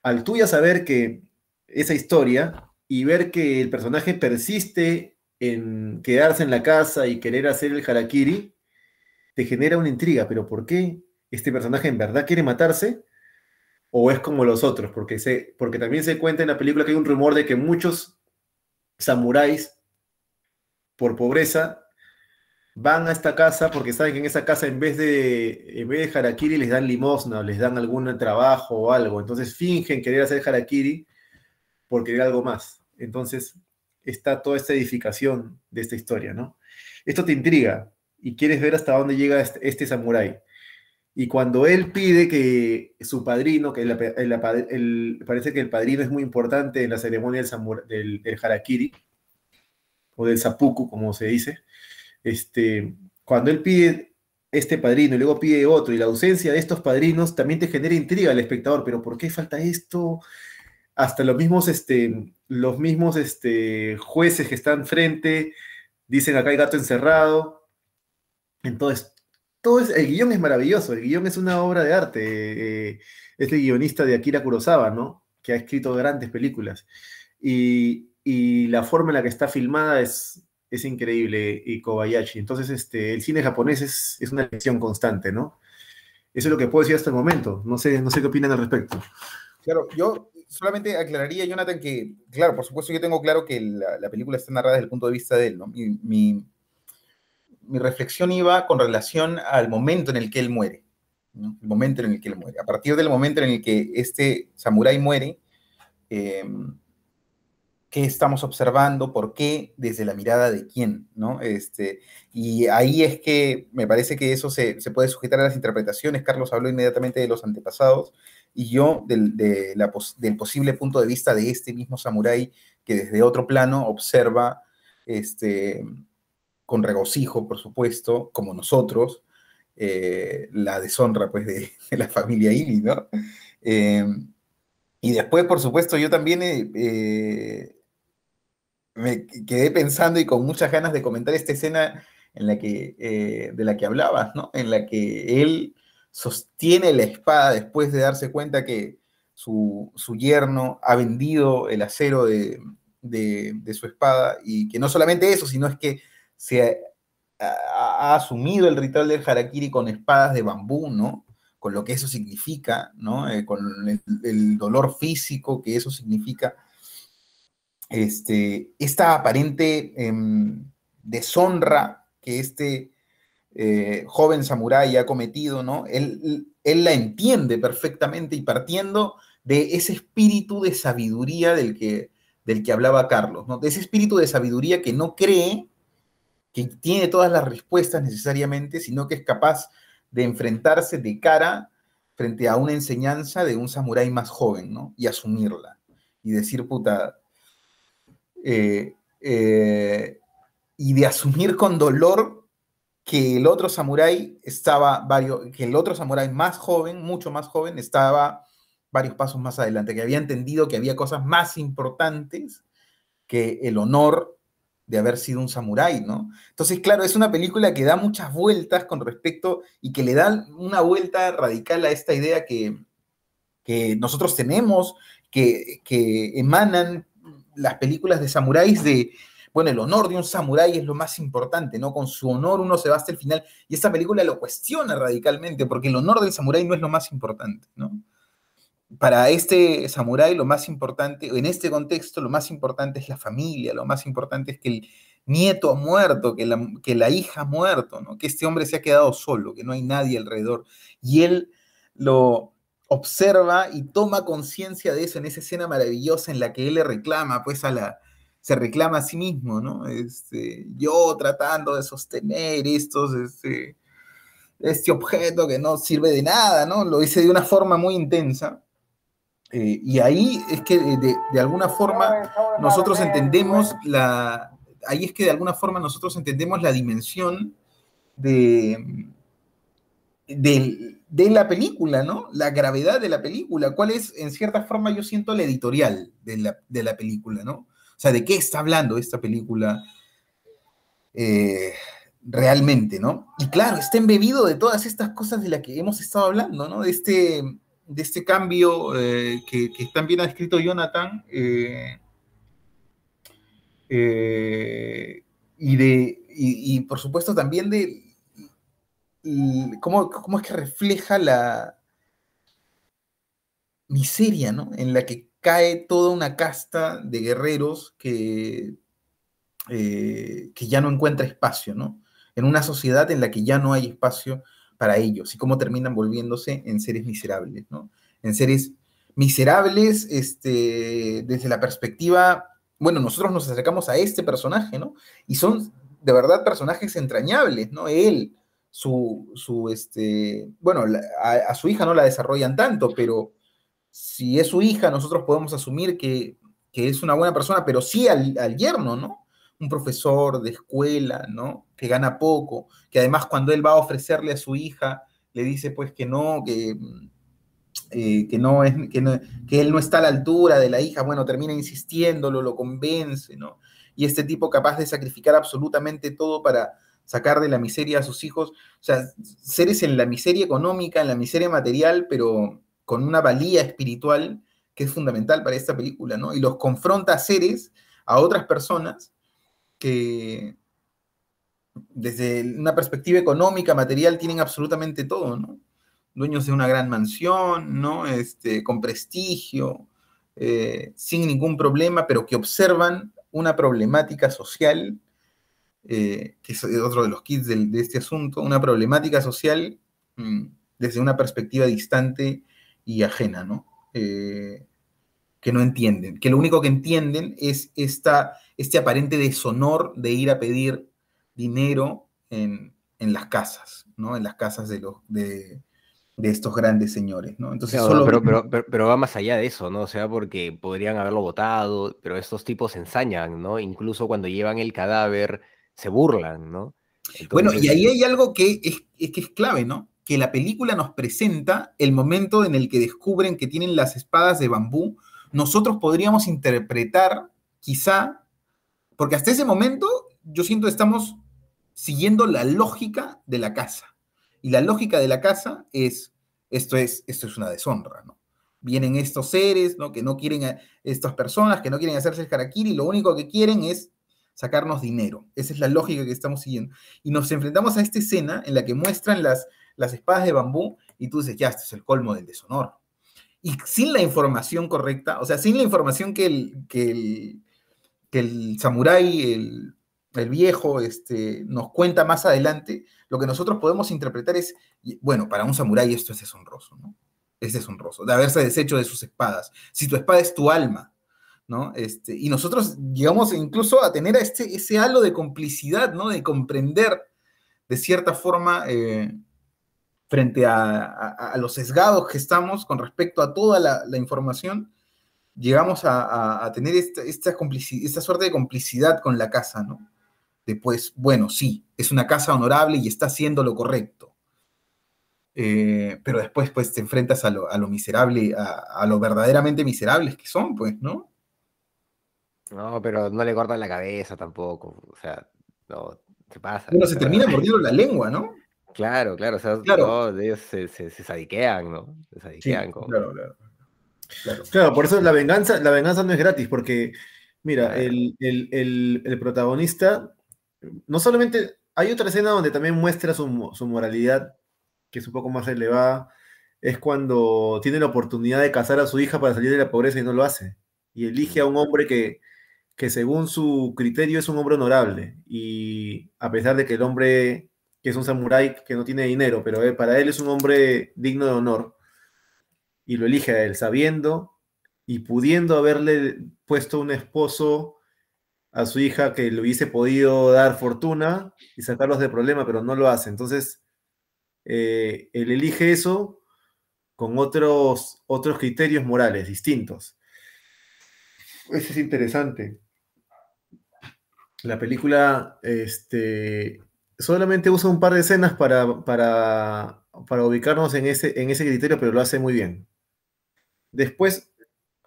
al tú ya saber que esa historia y ver que el personaje persiste en quedarse en la casa y querer hacer el harakiri, te genera una intriga, pero ¿por qué este personaje en verdad quiere matarse? ¿O es como los otros? Porque, se, porque también se cuenta en la película que hay un rumor de que muchos samuráis, por pobreza, van a esta casa porque saben que en esa casa en vez de, en vez de harakiri les dan limosna, les dan algún trabajo o algo. Entonces fingen querer hacer harakiri por querer algo más. Entonces está toda esta edificación de esta historia, ¿no? Esto te intriga y quieres ver hasta dónde llega este, este samurái. Y cuando él pide que su padrino, que parece que el padrino es muy importante en la ceremonia del, del, del harakiri, o del zapuku, como se dice, este, cuando él pide este padrino y luego pide otro, y la ausencia de estos padrinos también te genera intriga al espectador, pero ¿por qué falta esto? Hasta los mismos, este, los mismos este, jueces que están frente dicen acá hay gato encerrado. Entonces, todo es, el guion es maravilloso, el guion es una obra de arte. Eh, es el guionista de Akira Kurosawa, ¿no? Que ha escrito grandes películas. Y, y la forma en la que está filmada es, es increíble y Kobayashi. Entonces, este, el cine japonés es, es, una lección constante, ¿no? Eso es lo que puedo decir hasta el momento. No sé, no sé qué opinan al respecto. Claro, yo solamente aclararía, Jonathan, que, claro, por supuesto yo tengo claro que la, la película está narrada desde el punto de vista de él, ¿no? Mi, mi, mi, reflexión iba con relación al momento en el que él muere, ¿no? El momento en el que él muere. A partir del momento en el que este samurái muere, eh, qué estamos observando, por qué, desde la mirada de quién, ¿no? Este, y ahí es que me parece que eso se, se puede sujetar a las interpretaciones. Carlos habló inmediatamente de los antepasados y yo del, del posible punto de vista de este mismo samurái que desde otro plano observa este, con regocijo, por supuesto, como nosotros, eh, la deshonra pues, de, de, la familia Ili, ¿no? Eh, y después, por supuesto, yo también eh, me quedé pensando y con muchas ganas de comentar esta escena en la que, eh, de la que hablabas, ¿no? En la que él sostiene la espada después de darse cuenta que su, su yerno ha vendido el acero de, de, su espada y que no solamente eso, sino es que se ha, asumido el ritual del harakiri con espadas de bambú, ¿no? Con lo que eso significa, ¿no? Eh, con el dolor físico que eso significa este, esta aparente eh, deshonra que este eh, joven samurái ha cometido, ¿no? Él, él, la entiende perfectamente y partiendo de ese espíritu de sabiduría del que, del que hablaba Carlos, ¿no? De ese espíritu de sabiduría que no cree que tiene todas las respuestas necesariamente, sino que es capaz de enfrentarse de cara frente a una enseñanza de un samurái más joven, ¿no? Y asumirla. Y decir, puta, eh, eh, y de asumir con dolor que el otro samurái estaba varios, que el otro samurái más joven, mucho más joven, estaba varios pasos más adelante, que había entendido que había cosas más importantes que el honor de haber sido un samurái, ¿no? Entonces, claro, es una película que da muchas vueltas con respecto y que le da una vuelta radical a esta idea que, que nosotros tenemos, que, que emanan las películas de samuráis de, bueno, el honor de un samurái es lo más importante, ¿no? Con su honor uno se va hasta el final. Y esta película lo cuestiona radicalmente, porque el honor del samurái no es lo más importante, ¿no? Para este samurái lo más importante, en este contexto, lo más importante es la familia, lo más importante es que el nieto ha muerto, que la, que la hija ha muerto, ¿no? Que este hombre se ha quedado solo, que no hay nadie alrededor. Y él lo, observa y toma conciencia de eso en esa escena maravillosa en la que él le reclama, pues a la, se reclama a sí mismo, ¿no? Este, yo tratando de sostener estos, este, este objeto que no sirve de nada, ¿no? Lo hice de una forma muy intensa. Eh, y ahí es que de, de, alguna forma nosotros entendemos la, ahí es que de alguna forma nosotros entendemos la dimensión de, de, de, la película, ¿no? La gravedad de la película. ¿Cuál es, en cierta forma, yo siento la editorial de la, de la película, ¿no? O sea, ¿de qué está hablando esta película eh, realmente, ¿no? Y claro, está embebido de todas estas cosas de las que hemos estado hablando, ¿no? De este, de este cambio eh, que, también ha escrito Jonathan. Eh, y de, y por supuesto también de cómo, cómo es que refleja la miseria, ¿no? En la que cae toda una casta de guerreros que, eh, que ya no encuentra espacio, ¿no? En una sociedad en la que ya no hay espacio para ellos y cómo terminan volviéndose en seres miserables, ¿no? En seres miserables este, desde la perspectiva, bueno, nosotros nos acercamos a este personaje, ¿no? Y son de verdad personajes entrañables, ¿no? Él, su, su este, bueno, a, su hija no la desarrollan tanto, pero si es su hija, nosotros podemos asumir que, que es una buena persona, pero sí al, al yerno, ¿no? un profesor de escuela, ¿no? Que gana poco, que además cuando él va a ofrecerle a su hija, le dice pues que no, que, eh, que, no es, que, que él no está a la altura de la hija, bueno, termina insistiéndolo, lo convence, ¿no? Y este tipo capaz de sacrificar absolutamente todo para sacar de la miseria a sus hijos, o sea, seres en la miseria económica, en la miseria material, pero con una valía espiritual que es fundamental para esta película, ¿no? Y los confronta a seres, a otras personas que desde una perspectiva económica, material, tienen absolutamente todo, ¿no? Dueños de una gran mansión, ¿no? Este, con prestigio, eh, sin ningún problema, pero que observan una problemática social, eh, que es otro de los kits de, este asunto, una problemática social mm, desde una perspectiva distante y ajena, ¿no? Eh, que no entienden, que lo único que entienden es esta, este aparente deshonor de ir a pedir dinero en, las casas, ¿no? En las casas de, los, de, estos grandes señores, ¿no? Entonces, pero, pero, va más allá de eso, ¿no? O sea, porque podrían haberlo votado, pero estos tipos ensañan, ¿no? Incluso cuando llevan el cadáver, se burlan, ¿no? Bueno, y ahí hay algo que es, que es clave, ¿no? Que la película nos presenta el momento en el que descubren que tienen las espadas de bambú. Nosotros podríamos interpretar, quizá, porque hasta ese momento yo siento que estamos siguiendo la lógica de la casa. Y la lógica de la casa es, esto es, esto es una deshonra, ¿no? Vienen estos seres, ¿no? Que no quieren, estas personas que no quieren hacerse el harakiri, lo único que quieren es sacarnos dinero. Esa es la lógica que estamos siguiendo. Y nos enfrentamos a esta escena en la que muestran las, las espadas de bambú y tú dices, ya, esto es el colmo del deshonor. Y sin la información correcta, o sea, sin la información que el, que el, samurái, el, el viejo este, nos cuenta más adelante, lo que nosotros podemos interpretar es, bueno, para un samurái esto es deshonroso, ¿no? Es deshonroso, de haberse deshecho de sus espadas. Si tu espada es tu alma, ¿no? Este, y nosotros llegamos incluso a tener este, ese halo de complicidad, ¿no? De comprender de cierta forma eh, frente a, los sesgados que estamos con respecto a toda la, información, llegamos a, tener esta, esta, esta suerte de complicidad con la casa, ¿no? Después, bueno, sí, es una casa honorable y está haciendo lo correcto. Eh, pero después, pues, te enfrentas a lo, miserable, a, lo verdaderamente miserables que son, pues, ¿no? No, pero no le cortan la cabeza tampoco. O sea, no, se pasa. Bueno, se termina mordiendo la lengua, ¿no? Claro, claro, o sea, claro. ellos se, se, sadiquean, ¿no? Se sadiquean claro, claro, claro. Claro, por eso la venganza, la venganza no es gratis, porque, mira, el, el, protagonista no solamente, hay otra escena donde también muestra su, moralidad, que es un poco más elevada, es cuando tiene la oportunidad de casar a su hija para salir de la pobreza y no lo hace. Y elige a un hombre que, que según su criterio es un hombre honorable. Y a pesar de que el hombre, que es un samurái que no tiene dinero, pero eh, para él es un hombre digno de honor, y lo elige a él, sabiendo y pudiendo haberle puesto un esposo a su hija que le hubiese podido dar fortuna y sacarlos de problema, pero no lo hace. Entonces, eh, él elige eso con otros, otros criterios morales distintos. Eso es interesante. La película este, solamente usa un par de escenas para, para, para ubicarnos en ese, en ese criterio, pero lo hace muy bien. Después,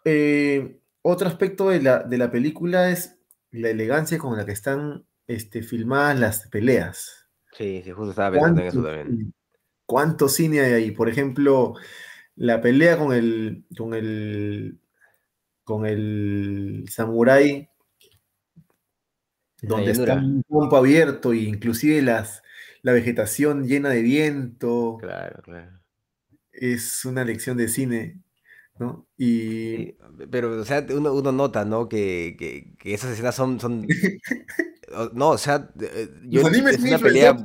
eh, otro aspecto de la, de la película es la elegancia con la que están este, filmadas las peleas. Sí, sí, justo estaba pensando en eso también. ¿Cuánto cine hay ahí? Por ejemplo, la pelea con el. con el. con el samurái. Donde está un campo abierto e inclusive las, la vegetación llena de viento. Claro, claro. Es una lección de cine. ¿no? Y... pero, o sea, uno, nota, ¿no? Que, esas escenas son... son... no, o sea, eh, yo, es una pelea...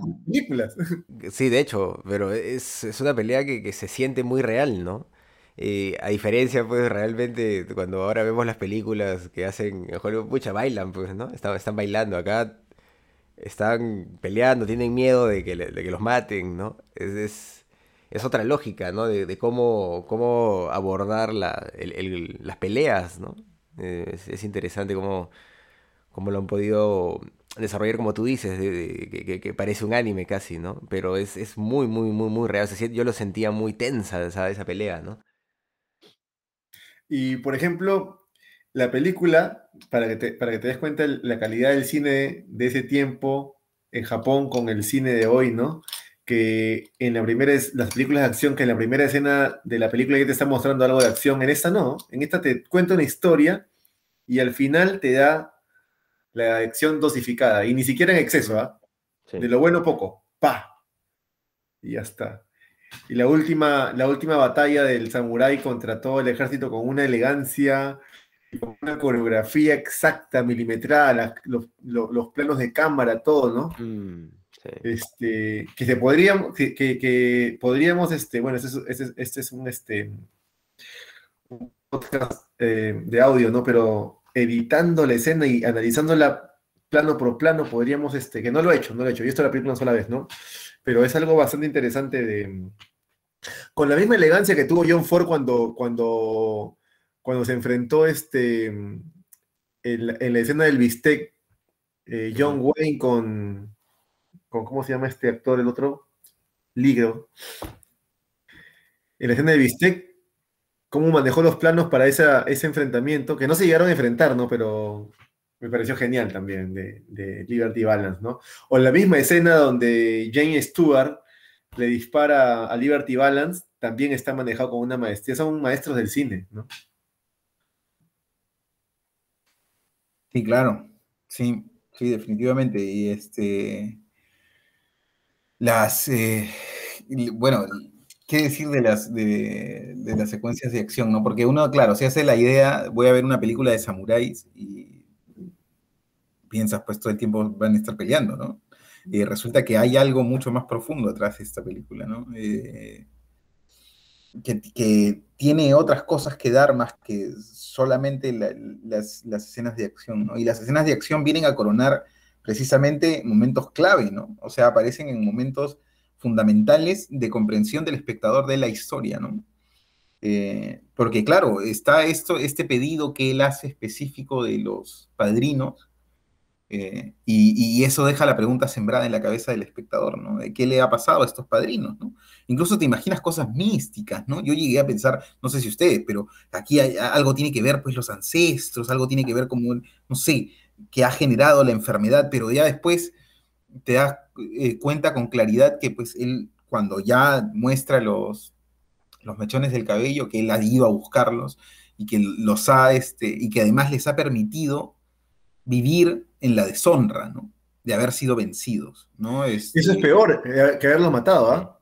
Sí, de hecho, pero es, una pelea que, se siente muy real, ¿no? Eh, a diferencia, pues, realmente, cuando ahora vemos las películas que hacen en Hollywood, pucha, bailan, pues, ¿no? Están, están bailando. Acá están peleando, tienen miedo de que, de que los maten, ¿no? es es otra lógica, ¿no? De, cómo, cómo abordar las peleas, ¿no? Es, interesante cómo, cómo lo han podido desarrollar como tú dices, que, parece un anime casi, ¿no? Pero es, es muy, muy, muy, muy real. yo lo sentía muy tensa esa, esa pelea, ¿no? Y, por ejemplo, la película, para que te, para que te des cuenta la calidad del cine de ese tiempo en Japón con el cine de hoy, ¿no? Que en la primera, las películas de acción, que en la primera escena de la película ya te está mostrando algo de acción, en esta no, en esta te cuenta una historia y al final te da la acción dosificada y ni siquiera en exceso, ¿ah? De lo bueno poco, pa. Y ya está. Y la última, la última batalla del samurái contra todo el ejército con una elegancia y con una coreografía exacta, milimetrada, los, planos de cámara, todo, ¿no? Mm, este, que se podríamos, que, que, podríamos, este, bueno, este es, este es un, este, un podcast eh, de audio, ¿no? Pero editando la escena y analizándola plano por plano, podríamos, este, que no lo he hecho, no lo he hecho, yo esto la película una sola vez, ¿no? Pero es algo bastante interesante de, con la misma elegancia que tuvo John Ford cuando, cuando, cuando se enfrentó este, en, la escena del bistec, eh, John Wayne con, con, ¿cómo se llama este actor, el otro? Ligro. En la escena del bistec, cómo manejó los planos para ese enfrentamiento, que no se llegaron a enfrentar, ¿no? Pero me pareció genial también de, de Liberty Balance, ¿no? O la misma escena donde Jane Stewart le dispara a Liberty Balance, también está manejado con una maestría. Son maestros del cine, ¿no? Sí, claro. Sí, sí, definitivamente. Y este. Las. Eh, bueno, ¿qué decir de las, de, las secuencias de acción, no? Porque uno, claro, se hace la idea, voy a ver una película de samuráis y piensas, pues todo el tiempo van a estar peleando, ¿no? Y resulta que hay algo mucho más profundo atrás de esta película, ¿no? Eh, que, tiene otras cosas que dar más que solamente las, escenas de acción, ¿no? Y las escenas de acción vienen a coronar precisamente momentos clave, ¿no? O sea, aparecen en momentos fundamentales de comprensión del espectador de la historia, ¿no? Eh, porque claro, está esto, este pedido que él hace específico de los padrinos, eh, y, eso deja la pregunta sembrada en la cabeza del espectador, ¿no? De qué le ha pasado a estos padrinos, ¿no? Incluso te imaginas cosas místicas, ¿no? Yo llegué a pensar, no sé si ustedes, pero aquí algo tiene que ver, pues, los ancestros, algo tiene que ver como, no sé, que ha generado la enfermedad, pero ya después te das eh, cuenta con claridad que, pues, él, cuando ya muestra los, los mechones del cabello, que él ha ido a buscarlos y que los ha, este, y que además les ha permitido vivir en la deshonra, ¿no? De haber sido vencidos, ¿no? Eso es peor que haberlo matado, ¿ah?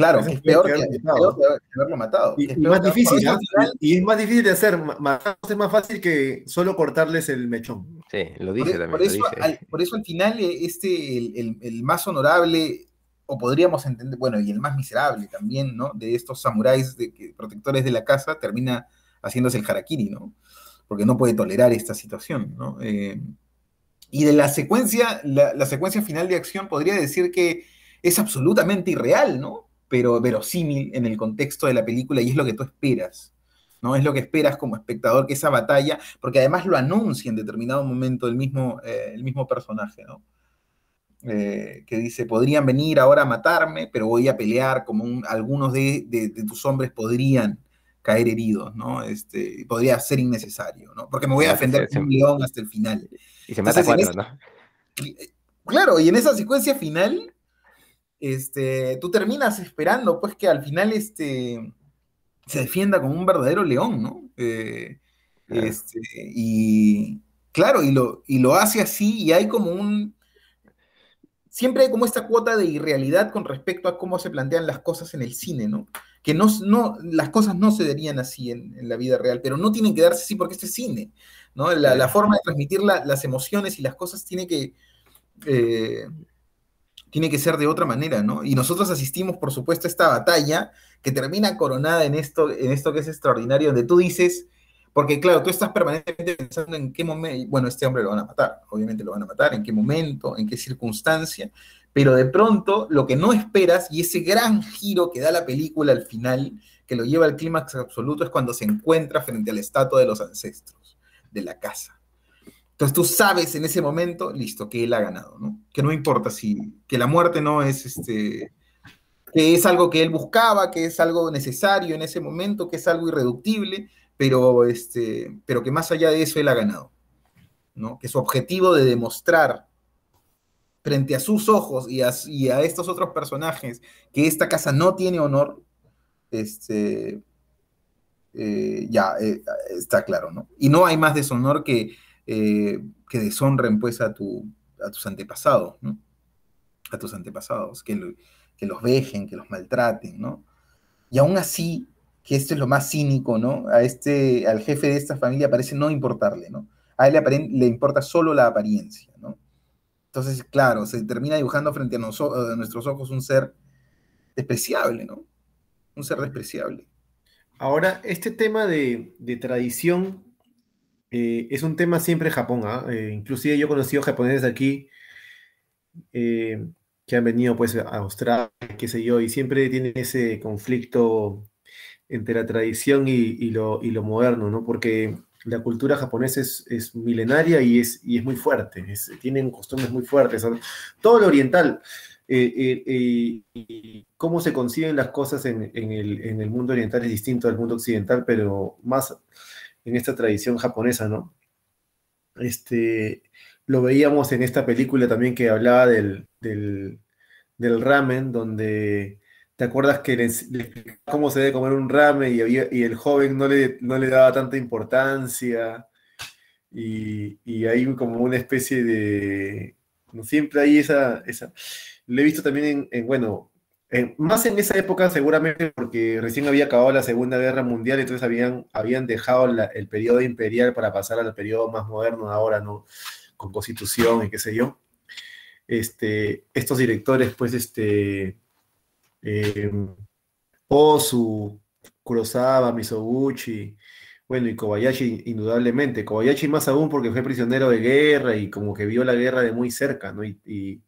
Claro, es, peor, que, haberlo matado. Y, es más difícil, ¿ah? y, es más difícil de hacer. es más fácil que solo cortarles el mechón. Sí, lo dice por, también. Por eso, Al, por eso al final, eh, este, el, el, más honorable, o podríamos entender, bueno, y el más miserable también, ¿no? De estos samuráis de, que, protectores de la casa, termina haciéndose el harakiri, ¿no? Porque no puede tolerar esta situación, ¿no? Eh, y de la secuencia, la, secuencia final de acción podría decir que es absolutamente irreal, ¿no? Pero verosímil en el contexto de la película y es lo que tú esperas, ¿no? Es lo que esperas como espectador que esa batalla, porque además lo anuncia en determinado momento el mismo, eh, el mismo personaje, ¿no? Eh, que dice, podrían venir ahora a matarme, pero voy a pelear como algunos de, de, tus hombres podrían caer heridos, ¿no? Este, podría ser innecesario, ¿no? Porque me voy a defender como un león hasta el final. Y se mata cuatro, ¿no? Claro, y en esa secuencia final, este, tú terminas esperando, pues, que al final este, se defienda como un verdadero león, ¿no? Eh, este, y claro, y lo, y lo hace así, y hay como un. Siempre hay como esta cuota de irrealidad con respecto a cómo se plantean las cosas en el cine, ¿no? Que no, no las cosas no se darían así en, en la vida real, pero no tienen que darse así porque este es cine. La, forma de transmitir las emociones y las cosas tiene que, eh, tiene que ser de otra manera, ¿no? Y nosotros asistimos, por supuesto, a esta batalla que termina coronada en esto, en esto que es extraordinario, donde tú dices, porque claro, tú estás permanentemente pensando en qué momento, bueno, este hombre lo van a matar, obviamente lo van a matar, en qué momento, en qué circunstancia, pero de pronto lo que no esperas y ese gran giro que da la película al final, que lo lleva al clímax absoluto, es cuando se encuentra frente a la estatua de los ancestros de la casa. Entonces tú sabes en ese momento, listo, que él ha ganado, ¿no? Que no importa si, que la muerte no es este, que es algo que él buscaba, que es algo necesario en ese momento, que es algo irreductible, pero, este, pero que más allá de eso él ha ganado, ¿no? Que su objetivo de demostrar frente a sus ojos y a, estos otros personajes que esta casa no tiene honor, este, eh, ya eh, está claro, ¿no? Y no hay más deshonor que, eh, que deshonren pues a, tu, a tus antepasados, ¿no? A tus antepasados, que, que los vejen, que los maltraten, ¿no? Y aún así, que esto es lo más cínico, ¿no? A este, al jefe de esta familia parece no importarle, ¿no? A él le, le importa solo la apariencia, ¿no? Entonces, claro, se termina dibujando frente a, nuestros ojos un ser despreciable, ¿no? Un ser despreciable. Ahora, este tema de, tradición eh, es un tema siempre en Japón. ¿ah? Eh, inclusive yo he conocido japoneses aquí eh, que han venido pues a Australia, qué sé yo, y siempre tienen ese conflicto entre la tradición y, lo, y lo moderno, ¿no? Porque la cultura japonesa es, milenaria y es, y es muy fuerte, tienen costumbres muy fuertes. Todo lo oriental, eh, eh, eh, cómo se conciben las cosas en, el, mundo oriental es distinto al mundo occidental, pero más en esta tradición japonesa, ¿no? Este, lo veíamos en esta película también que hablaba del, del ramen, donde ¿Te acuerdas que les, cómo se debe comer un ramen y, el joven no le, no le daba tanta importancia? Y, y hay como una especie de... Siempre hay esa... esa lo he visto también en, bueno, más en esa época seguramente porque recién había acabado la Segunda Guerra Mundial, entonces habían, habían dejado el periodo imperial para pasar al periodo más moderno ahora, ¿no? Con constitución y qué sé yo. Este, estos directores, pues, este, eh, Osu, Kurosawa, Misoguchi, bueno, y Kobayashi indudablemente. Kobayashi más aún porque fue prisionero de guerra y como que vio la guerra de muy cerca, ¿no? Y,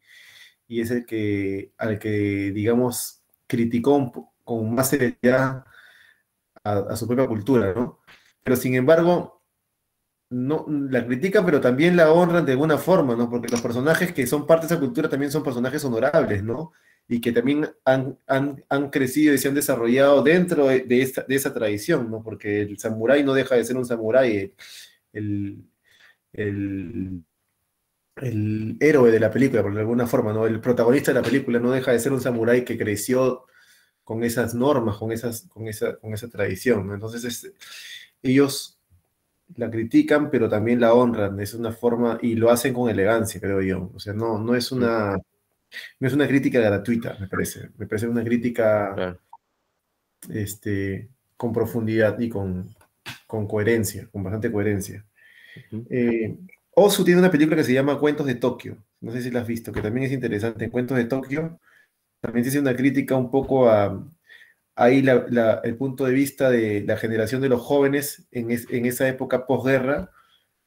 es el que, al que, digamos, criticó con más seriedad a, su propia cultura, ¿no? Pero sin embargo, no, la critican, pero también la honran de alguna forma, ¿no? Porque los personajes que son parte de esa cultura también son personajes honorables, ¿no? Y que también han, han, crecido y se han desarrollado dentro de, esta, de, esa tradición, ¿no? Porque el samurái no deja de ser un samurái, el, el, el, héroe de la película, por alguna forma, ¿no? El protagonista de la película no deja de ser un samurái que creció con esas normas, con, esas, con, esa, con esa tradición. Entonces, ellos la critican, pero también la honran, es una forma, y lo hacen con elegancia, creo yo. O sea, no, no es una no es una crítica gratuita, me parece. Me parece una crítica este, con profundidad y con, coherencia, con bastante coherencia. Eh, Osu tiene una película que se llama Cuentos de Tokio. No sé si la has visto, que también es interesante. En Cuentos de Tokio también se hace una crítica un poco a ahí el punto de vista de la generación de los jóvenes en, en esa época posguerra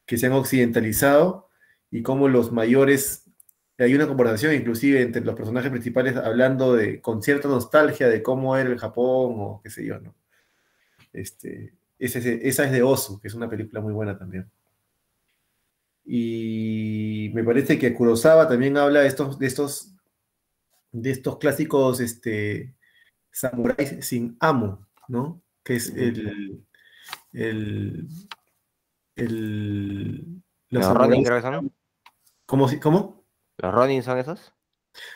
que se han occidentalizado y cómo los mayores hay una conversación inclusive entre los personajes principales hablando de, con cierta nostalgia de cómo era el Japón o qué sé yo, ¿no? Este, esa es de Osu, que es una película muy buena también. Y me parece que Kurosawa también habla de estos, de estos, de estos clásicos este, samuráis sin amo, ¿no? Que es el. el, el los ¿Cómo? ¿Cómo? ¿Los Ronin son esos?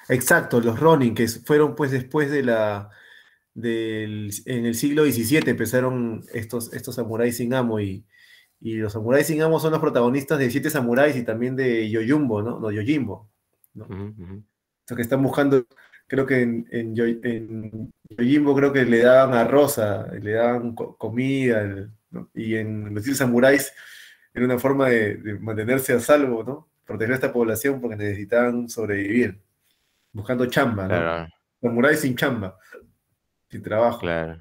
Exacto, los Ronin, que fueron pues después de la... Del, en el siglo XVII empezaron estos, estos samuráis sin amo y, los samuráis sin amo son los protagonistas de Siete Samuráis y también de Yoyumbo, ¿no? No, Yojimbo. ¿no? que están buscando, creo que en, en, Yojimbo creo que le daban arroz, le daban comida, y en los Siete Samuráis era una forma de, de mantenerse a salvo, ¿no? Proteger a esta población porque necesitaban sobrevivir, buscando chamba, ¿no? Samuráis sin chamba, sin trabajo. Claro.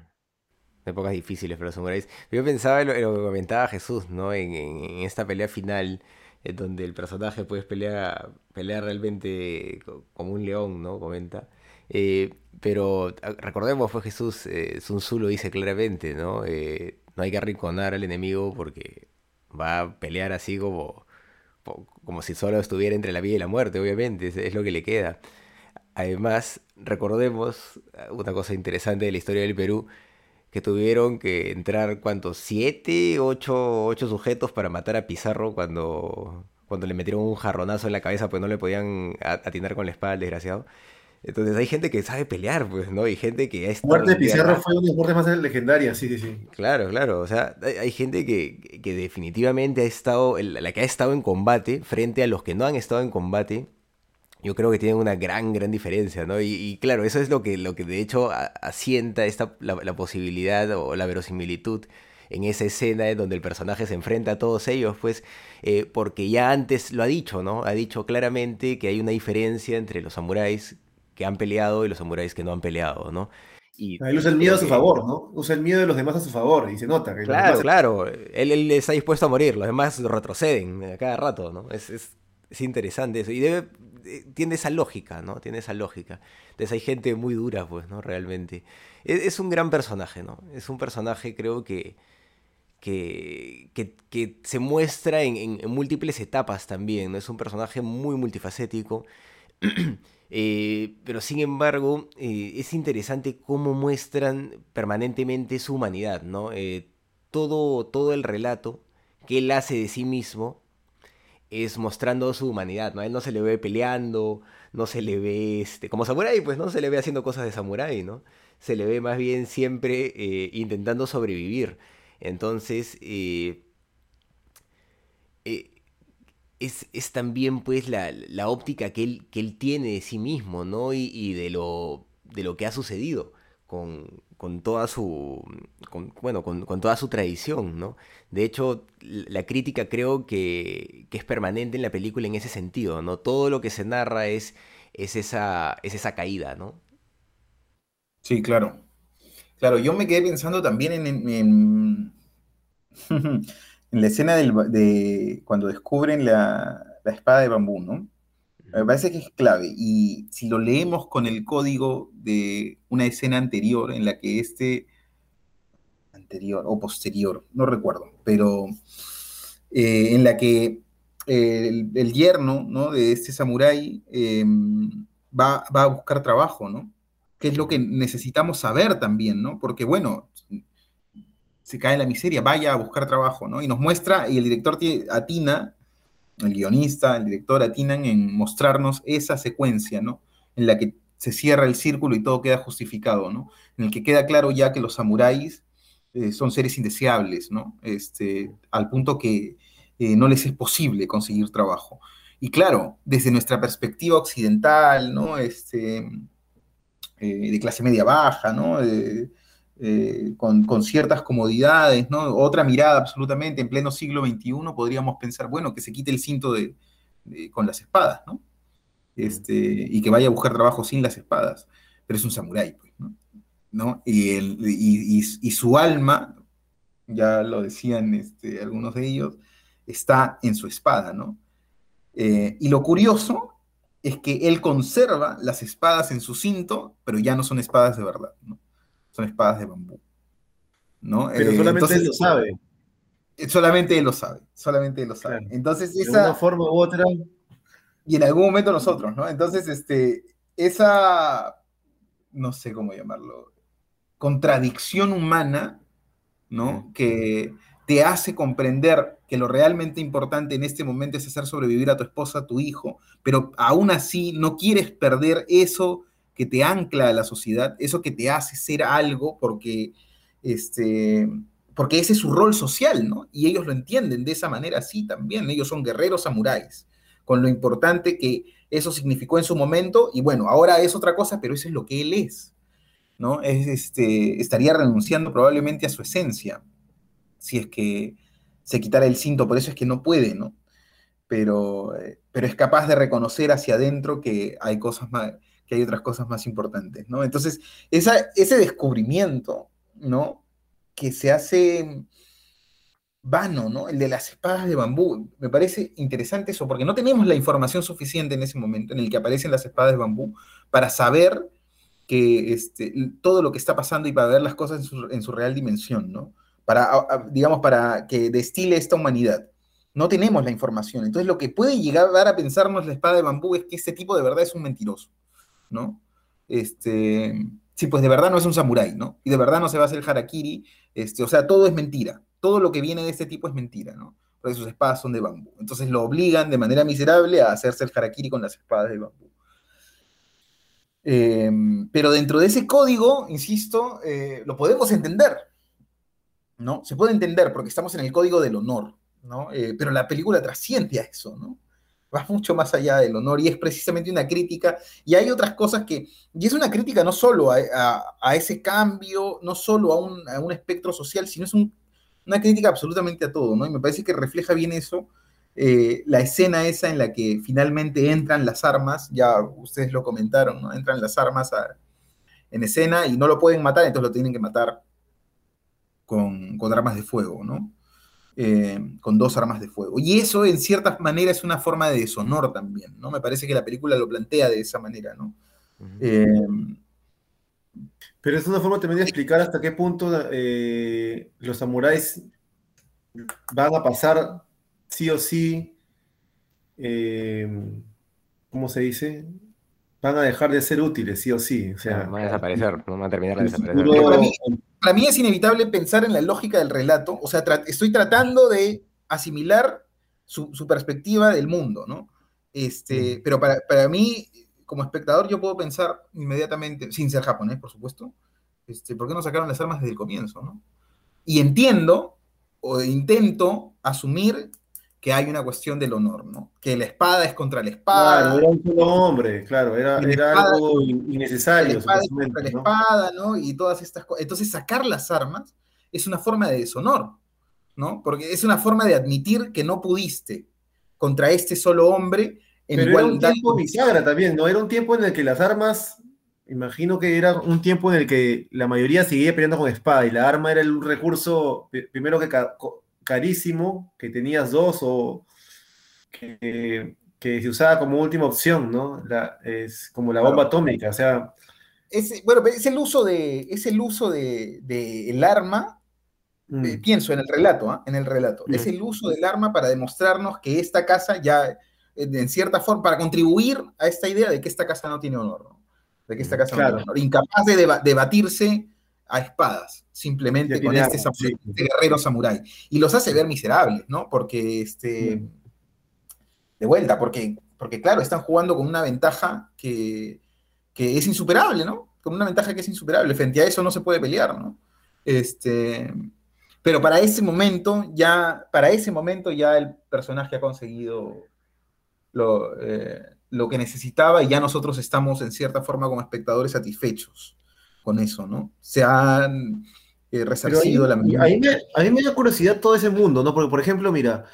Épocas difíciles para los samuráis. Yo pensaba en lo, que comentaba Jesús, ¿no? En, esta pelea final, donde el personaje puede pelear, pelear realmente como un león, ¿no? Comenta. Eh, pero recordemos, pues Jesús, eh, Sun Tzu lo dice claramente, ¿no? Eh, no hay que arrinconar al enemigo porque va a pelear así como como si solo estuviera entre la vida y la muerte, obviamente, es, lo que le queda. Además, recordemos uh, una cosa interesante de la historia del Perú, que tuvieron que entrar, ¿cuántos? ¿Siete, ocho, ocho sujetos para matar a Pizarro cuando, cuando le metieron un jarronazo en la cabeza, pues no le podían atinar con la espada al desgraciado. Entonces hay gente que sabe pelear, pues, ¿no? Hay gente que ha estado. Muerte de Pizarro fue una de las muertes más legendarias, sí, sí, sí. Claro, claro. O sea, hay, gente que, que, definitivamente ha estado, la que ha estado en combate frente a los que no han estado en combate. Yo creo que tienen una gran, gran diferencia, ¿no? Y, claro, eso es lo que, lo que de hecho asienta esta, la, posibilidad o la verosimilitud en esa escena en donde el personaje se enfrenta a todos ellos, pues, eh, porque ya antes lo ha dicho, ¿no? Ha dicho claramente que hay una diferencia entre los samuráis que han peleado y los samuráis que no han peleado, ¿no? Y él usa el miedo a su favor, ¿no? Usa el miedo de los demás a su favor y se nota. Que claro, claro. Él, él, está dispuesto a morir, los demás retroceden a cada rato, ¿no? Es, es, es interesante eso. Y debe, eh, tiene esa lógica, ¿no? Tiene esa lógica. Entonces hay gente muy dura, pues, ¿no? Realmente. Es, es un gran personaje, ¿no? Es un personaje, creo que, que, que, que se muestra en, en, múltiples etapas también, ¿no? Es un personaje muy multifacético. Eh, pero sin embargo, eh, es interesante cómo muestran permanentemente su humanidad, ¿no? Eh, todo, todo el relato que él hace de sí mismo es mostrando su humanidad, ¿no? Él no se le ve peleando, no se le ve, este, como samurái, pues no se le ve haciendo cosas de samurái, ¿no? Se le ve más bien siempre intentando sobrevivir. Entonces, es, también pues la, óptica que él, que él tiene de sí mismo, ¿no? Y, de, lo, de lo que ha sucedido con, toda su bueno con, toda su tradición no de hecho la crítica creo que, es permanente en la película en ese sentido no todo lo que se narra es es esa es esa caída no sí claro. Claro yo me quedé pensando también en la escena de cuando descubren la, espada de bambú, ¿no? Me parece que es clave. Y si lo leemos con el código de una escena anterior en la que este, anterior o posterior, no recuerdo, pero eh, en la que el, yerno ¿no? de este samurái em, va, va, a buscar trabajo, ¿no? Que es lo que necesitamos saber también, ¿no? Porque, bueno, se cae en la miseria, vaya a buscar trabajo, ¿no? Y nos muestra, y el director atina, el guionista, el director atinan en mostrarnos esa secuencia, ¿no? En la que se cierra el círculo y todo queda justificado, ¿no? En el que queda claro ya que los samuráis eh, son seres indeseables, ¿no? Este, al punto que eh, no les es posible conseguir trabajo. Y claro, desde nuestra perspectiva occidental, ¿no? Este, eh, de clase media baja, ¿no? Con, ciertas comodidades, ¿no? Otra mirada absolutamente, en pleno siglo XXI podríamos pensar, bueno, que se quite el cinto de, con las espadas, ¿no? Este, y que vaya a buscar trabajo sin las espadas, pero es un samurái, pues, ¿no? Y, su alma, ya lo decían este, algunos de ellos, está en su espada, ¿no? Eh, y lo curioso es que él conserva las espadas en su cinto, pero ya no son espadas de verdad, ¿no? Son espadas de bambú. ¿no? Pero eh, solamente él lo sabe. Eh, solamente él lo sabe, solamente él lo sabe. Entonces, esa... De una forma u otra. Y en algún momento nosotros, ¿no? Entonces, este, esa, no sé cómo llamarlo, contradicción humana, ¿no? Que te hace comprender que lo realmente importante en este momento es hacer sobrevivir a tu esposa, a tu hijo, pero aún así no quieres perder eso que te ancla a la sociedad, eso que te hace ser algo porque, este, porque ese es su rol social, ¿no? Y ellos lo entienden de esa manera así también. Ellos son guerreros samuráis, con lo importante que eso significó en su momento, y bueno, ahora es otra cosa, pero eso es lo que él es, ¿no? Es, este, estaría renunciando probablemente a su esencia, si es que se quitara el cinto, por eso es que no puede, ¿no? Pero, eh, pero es capaz de reconocer hacia adentro que hay cosas más, que hay otras cosas más importantes, ¿no? Entonces, ese descubrimiento, ¿no? Que se hace vano, ¿no? El de las espadas de bambú. Me parece interesante eso, porque no tenemos la información suficiente en ese momento en el que aparecen las espadas de bambú para saber que este, todo lo que está pasando y para ver las cosas en su, real dimensión, ¿no? Para, digamos, para que destile esta humanidad. No tenemos la información. Entonces lo que puede llegar a pensarnos la espada de bambú es que este tipo de verdad es un mentiroso, ¿no? Este, sí, pues de verdad no es un samurái, ¿no? Y de verdad no se va a hacer harakiri, este, o sea, todo es mentira. Todo lo que viene de este tipo es mentira, ¿no? Porque sus espadas son de bambú. Entonces lo obligan de manera miserable a hacerse el harakiri con las espadas de bambú. Em, pero dentro de ese código, insisto, eh, lo podemos entender, ¿no? Se puede entender porque estamos en el código del honor, ¿no? Eh, pero la película trasciende a eso, ¿no? Va mucho más allá del honor y es precisamente una crítica. Y hay otras cosas que, y es una crítica no solo a, ese cambio, no solo a un, espectro social, sino es una crítica absolutamente a todo, ¿no? Y me parece que refleja bien eso eh, la escena esa en la que finalmente entran las armas, ya ustedes lo comentaron, ¿no? Entran las armas en escena y no lo pueden matar, entonces lo tienen que matar con, armas de fuego, ¿no? Eh, con dos armas de fuego. Y eso, en cierta manera, es una forma de deshonor también, ¿no? Me parece que la película lo plantea de esa manera, ¿no? Eh, Pero es una forma también de explicar hasta qué punto los samuráis van a pasar sí o sí, eh, ¿cómo se dice? Van a dejar de ser útiles, sí o sí. O sea, van a desaparecer, no van a terminar de desaparecer. Para mí, es inevitable pensar en la lógica del relato, o sea, estoy tratando de asimilar su, perspectiva del mundo, ¿no? Este. Pero para, mí, como espectador, yo puedo pensar inmediatamente, sin ser japonés, por supuesto, este, ¿por qué no sacaron las armas desde el comienzo, no? Y entiendo, o intento asumir que hay una cuestión del honor, ¿no? Que la espada es contra la espada. Claro, era un solo hombre, claro, era, algo innecesario. La espada es contra la espada, ¿no? Y todas estas cosas. Entonces, sacar las armas es una forma de deshonor, ¿no? Porque es una forma de admitir que no pudiste contra este solo hombre en Pero era un tiempo bisagra también, ¿no? Era un tiempo en el que las armas, imagino que era un tiempo en el que la mayoría seguía peleando con espada y la arma era el recurso, primero que carísimo, que tenías dos o que, se usaba como última opción, ¿no? es como la bomba atómica, o sea... Es, bueno, es el uso de, es el uso de, el arma, mm. eh, pienso en el relato, ¿ah? en el relato, es el uso del arma para demostrarnos que esta casa ya, eh, en cierta forma, para contribuir a esta idea de que esta casa no tiene honor, de que esta casa no tiene honor, incapaz de debatirse a espadas, simplemente con este, este, guerrero samurái. Y los hace ver miserables, ¿no? Porque, este, de vuelta, porque, porque claro, están jugando con una ventaja que, es insuperable, ¿no? Con una ventaja que es insuperable. Frente a eso no se puede pelear, ¿no? Este, pero para ese momento, ya, para ese momento ya el personaje ha conseguido lo, eh, lo que necesitaba y ya nosotros estamos en cierta forma como espectadores satisfechos con eso, ¿no? Se han eh, resarcido la memoria. A mí, me, da curiosidad todo ese mundo, ¿no? Porque, por ejemplo, mira,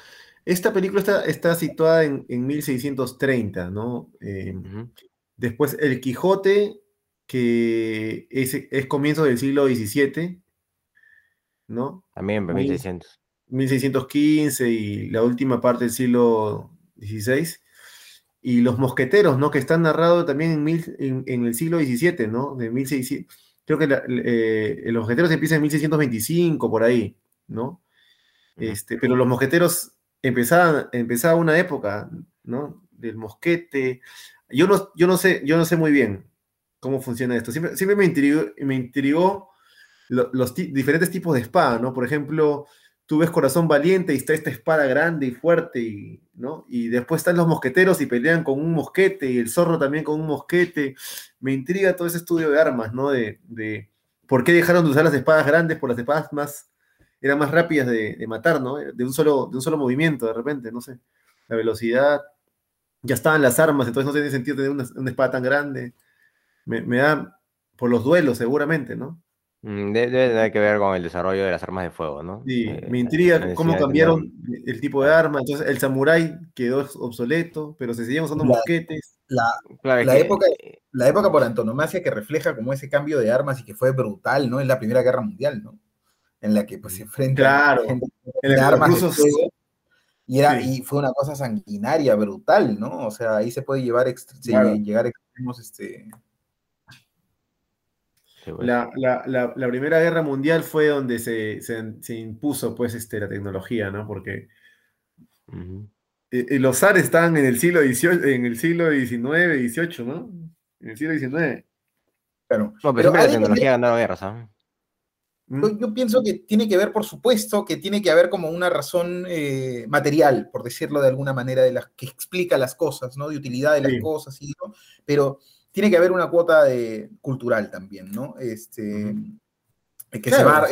esta película está, está situada en, 1630, ¿no? Eh, después El Quijote, que es, es, comienzo del siglo XVII, ¿no? También, 1600. 1615 y la última parte del siglo XVI y los mosqueteros, ¿no? Que están narrados también en, mil, en, el siglo XVII, ¿no? De 1600. Creo que eh, los mosqueteros empiezan en 1625, por ahí, ¿no? Este, pero los mosqueteros empezaban, empezaba una época, ¿no? Del mosquete. Yo no, yo no sé, yo no sé muy bien cómo funciona esto. Siempre, siempre me intrigó, me intrigó los diferentes tipos de espada, ¿no? Por ejemplo, tú ves Corazón Valiente y está esta espada grande y fuerte, y, ¿no? Y después están los mosqueteros y pelean con un mosquete, y el zorro también con un mosquete. Me intriga todo ese estudio de armas, ¿no? De, de por qué dejaron de usar las espadas grandes por las espadas más, eran más rápidas de, matar, ¿no? De un, solo, de un solo movimiento, de repente, no sé. La velocidad, ya estaban las armas, entonces no tiene sentido tener una, una espada tan grande. Me, me da por los duelos, seguramente, ¿no? Mm, debe tener que ver con el desarrollo de las armas de fuego, ¿no? Sí, eh, me intriga cómo cambiaron el tipo de arma. Entonces, el samurái quedó obsoleto, pero se siguen usando mosquetes. La, la, época, eh, la época por antonomasia que refleja como ese cambio de armas y que fue brutal, ¿no? En la Primera Guerra Mundial, ¿no? En la que pues se enfrentan claro, en armas de fuego. Y, era, y fue una cosa sanguinaria, brutal, ¿no? O sea, ahí se puede llevar llegar a extremos este, la, Primera Guerra Mundial fue donde se, impuso pues, este, la tecnología, ¿no? Porque los zares estaban en el siglo XVIII, en el siglo XIX, XVIII, ¿no? En el siglo XIX. Claro. No, pero, la tecnología ha ganado guerras, ¿Mm? Yo, pienso que tiene que ver, por supuesto, que tiene que haber como una razón eh, material, por decirlo de alguna manera, de las que explica las cosas, ¿no? De utilidad de las cosas, ¿no? pero tiene que haber una cuota de, cultural también, ¿no? Este, que se va,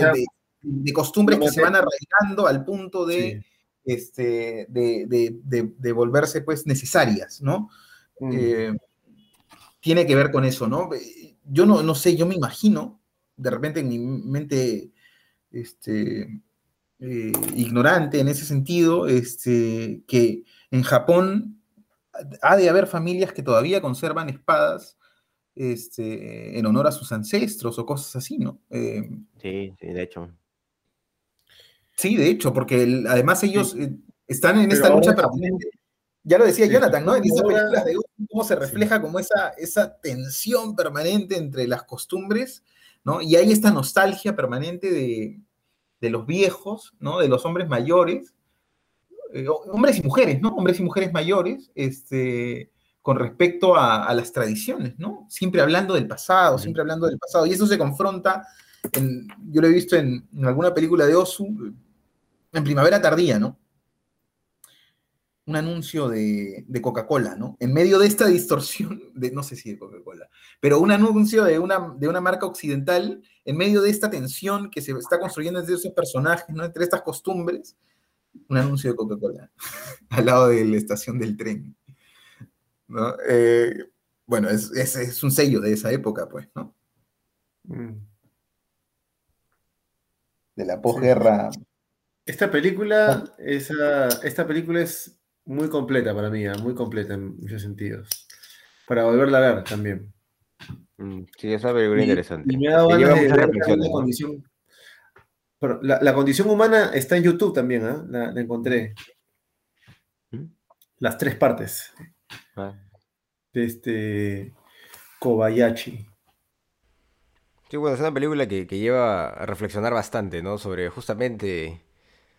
de, costumbres que se van arraigando al punto de, este, de, volverse pues necesarias, ¿no? Mm. Eh, tiene que ver con eso, ¿no? Yo no, no sé, yo me imagino de repente en mi mente este, eh, ignorante en ese sentido, este, que en Japón ha de haber familias que todavía conservan espadas este, en honor a sus ancestros o cosas así, ¿no? Eh, sí, sí, de hecho. Sí, de hecho, porque además ellos eh, están en esta lucha permanente. Ya lo decía Jonathan, ¿no? En esas películas de cómo se refleja como esa, esa tensión permanente entre las costumbres y hay esta nostalgia permanente de, los viejos, ¿no? De los hombres mayores, eh, hombres y mujeres, ¿no? Hombres y mujeres mayores, este, con respecto a, las tradiciones, ¿no? Siempre hablando del pasado, siempre hablando del pasado. Y eso se confronta, yo lo he visto en, en alguna película de Osu, en Primavera Tardía, ¿no? un anuncio de, Coca-Cola, ¿no? En medio de esta distorsión, de, no sé si de Coca-Cola, pero un anuncio de una, de una marca occidental, en medio de esta tensión que se está construyendo entre esos personajes, ¿no? Entre estas costumbres, un anuncio de Coca-Cola, al lado de la estación del tren. ¿no? Eh, bueno, es, es, un sello de esa época, pues, ¿no? Mm. De la posguerra. Esta película, ah. esa, esta película es muy completa para mí, ¿eh? muy completa en muchos sentidos. Para volverla a ver también. Mm, sí, es una película interesante. Y me ha dado ganas de la condición. La, condición humana está en YouTube también, ¿eh? la, encontré. Las tres partes. Ah. De este Kobayashi. Sí, bueno, es una película que, que, lleva a reflexionar bastante, ¿no? Sobre justamente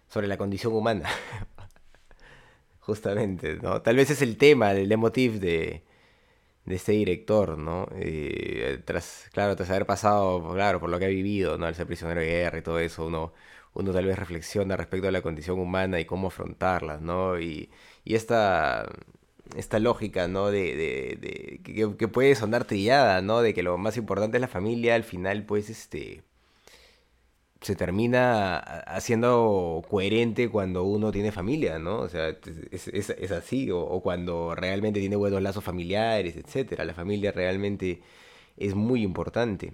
sobre la condición humana. Justamente, ¿no? Tal vez es el tema, el emotiv de, de este director, ¿no? Eh, tras, claro, tras haber pasado, claro, por lo que ha vivido, ¿no? Al ser prisionero de guerra y todo eso, uno, uno tal vez reflexiona respecto a la condición humana y cómo afrontarla, ¿no? Y, y esta, esta lógica, ¿no? De, de, de que, que, puede sonar trillada, ¿no? De que lo más importante es la familia, al final, pues, este se termina haciendo coherente cuando uno tiene familia, ¿no? O sea, es, así, o, cuando realmente tiene buenos lazos familiares, etcétera. La familia realmente es muy importante.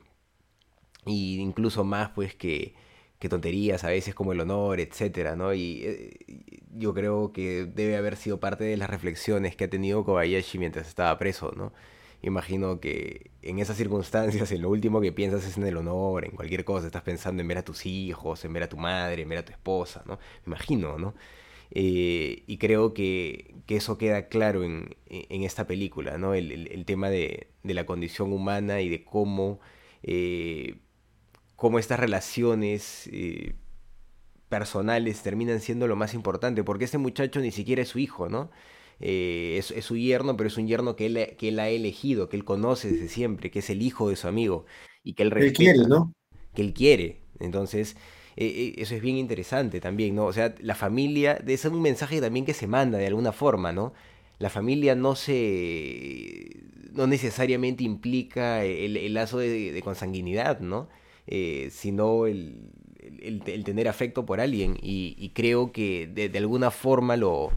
Y incluso más, pues, que, tonterías a veces como el honor, etcétera, ¿no? Y eh, yo creo que debe haber sido parte de las reflexiones que ha tenido Kobayashi mientras estaba preso, ¿no? Imagino que en esas circunstancias, en lo último que piensas es en el honor, en cualquier cosa, estás pensando en ver a tus hijos, en ver a tu madre, en ver a tu esposa, ¿no? Me imagino, ¿no? Eh, y creo que, eso queda claro en, esta película, ¿no? El, tema de, la condición humana y de cómo, eh, cómo estas relaciones eh, personales terminan siendo lo más importante, porque este muchacho ni siquiera es su hijo, ¿no? Eh, es, su yerno, pero es un yerno que él, que él ha elegido, que él conoce desde siempre, que es el hijo de su amigo y que él respeta, quiere, ¿no? Que él quiere. Entonces, eh, eh, eso es bien interesante también, ¿no? O sea, la familia, es un mensaje también que se manda de alguna forma, ¿no? La familia no se. no necesariamente implica el, lazo de, consanguinidad, ¿no? sino el, el, tener afecto por alguien. Y, creo que de alguna forma lo,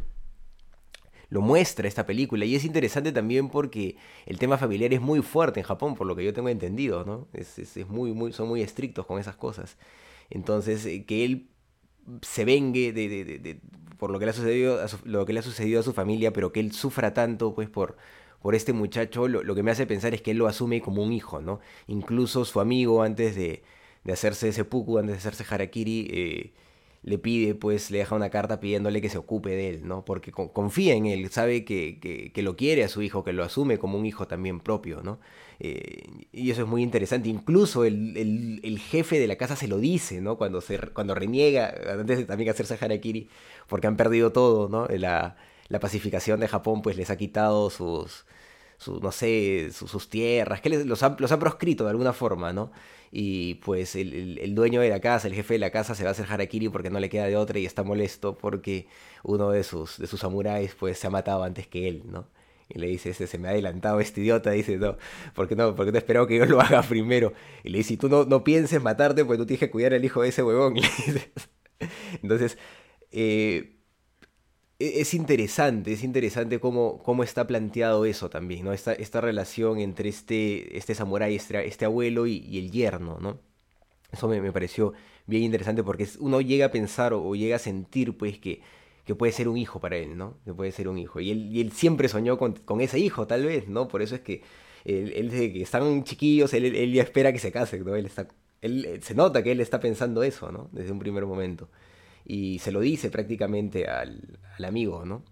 lo muestra esta película. Y es interesante también porque el tema familiar es muy fuerte en Japón, por lo que yo tengo entendido, ¿no? Es, es, muy, muy, son muy estrictos con esas cosas. Entonces, eh, que él se vengue de, de, de, por lo que, le ha sucedido a su, lo que le ha sucedido a su familia, pero que él sufra tanto, pues, por, por este muchacho, lo, que me hace pensar es que él lo asume como un hijo, ¿no? Incluso su amigo, antes de, de hacerse ese puku, antes de hacerse harakiri, eh, le pide, pues le deja una carta pidiéndole que se ocupe de él, ¿no? Porque confía en él, sabe que, que, lo quiere a su hijo, que lo asume como un hijo también propio, ¿no? Eh, y eso es muy interesante. Incluso el, el, jefe de la casa se lo dice, ¿no? Cuando, se, cuando reniega, antes de también hacerse harakiri, porque han perdido todo, ¿no? La, la pacificación de Japón, pues les ha quitado sus, no sé, sus, tierras, que los, han, los proscrito de alguna forma, ¿no? Y pues el, dueño de la casa, el jefe de la casa, se va a hacer harakiri porque no le queda de otra y está molesto porque uno de sus, de sus samuráis pues se ha matado antes que él, ¿no? Y le dice, se me ha adelantado este idiota, dice, no, ¿por qué no? Porque no esperado que yo lo haga primero. Y le dice, tú no, no pienses matarte porque tú tienes que cuidar al hijo de ese huevón. Entonces, eh, es interesante, es interesante cómo, cómo está planteado eso también, ¿no? Esta, esta relación entre este, este samurái, este, este abuelo y, el yerno, ¿no? Eso me, pareció bien interesante porque uno llega a pensar o, llega a sentir, pues, que, que, puede ser un hijo para él, ¿no? Que puede ser un hijo. Y él, y él siempre soñó con, ese hijo, tal vez, ¿no? Por eso es que él, desde que están chiquillos, él, él, ya espera que se casen, ¿no? Él está, él, se nota que él está pensando eso, ¿no? Desde un primer momento y se lo dice prácticamente al, amigo, ¿no?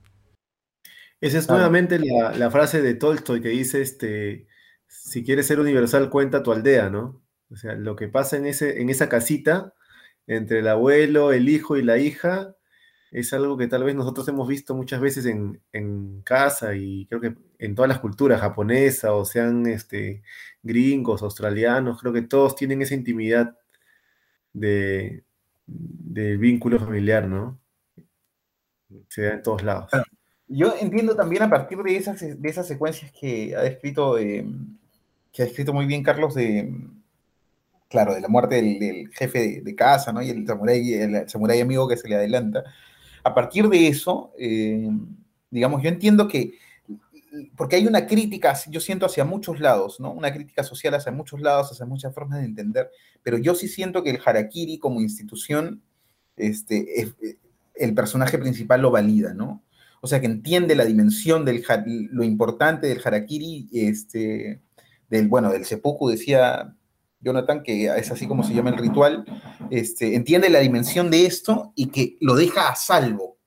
Esa es nuevamente la, frase de Tolstoy que dice, este, si quieres ser universal, cuenta tu aldea, ¿no? O sea, lo que pasa en, ese, en esa casita, entre el abuelo, el hijo y la hija, es algo que tal vez nosotros hemos visto muchas veces en, casa y creo que en todas las culturas, japonesa o sean este, gringos, australianos, creo que todos tienen esa intimidad de, del vínculo familiar, ¿no? Se da en todos lados. Yo entiendo también a partir de esas, de esas secuencias que ha descrito, eh, que ha descrito muy bien Carlos de, claro, de la muerte del, jefe de, casa, ¿no? Y el samurái, el samurái amigo que se le adelanta. A partir de eso, eh, digamos, yo entiendo que porque hay una crítica, yo siento hacia muchos lados, ¿no? Una crítica social hacia muchos lados, hacia muchas formas de entender, pero yo sí siento que el harakiri como institución, este, el personaje principal lo valida, ¿no? O sea, que entiende la dimensión del, lo importante del harakiri, este, del, bueno, del seppuku, decía Jonathan, que es así como se llama el ritual, este, entiende la dimensión de esto y que lo deja a salvo,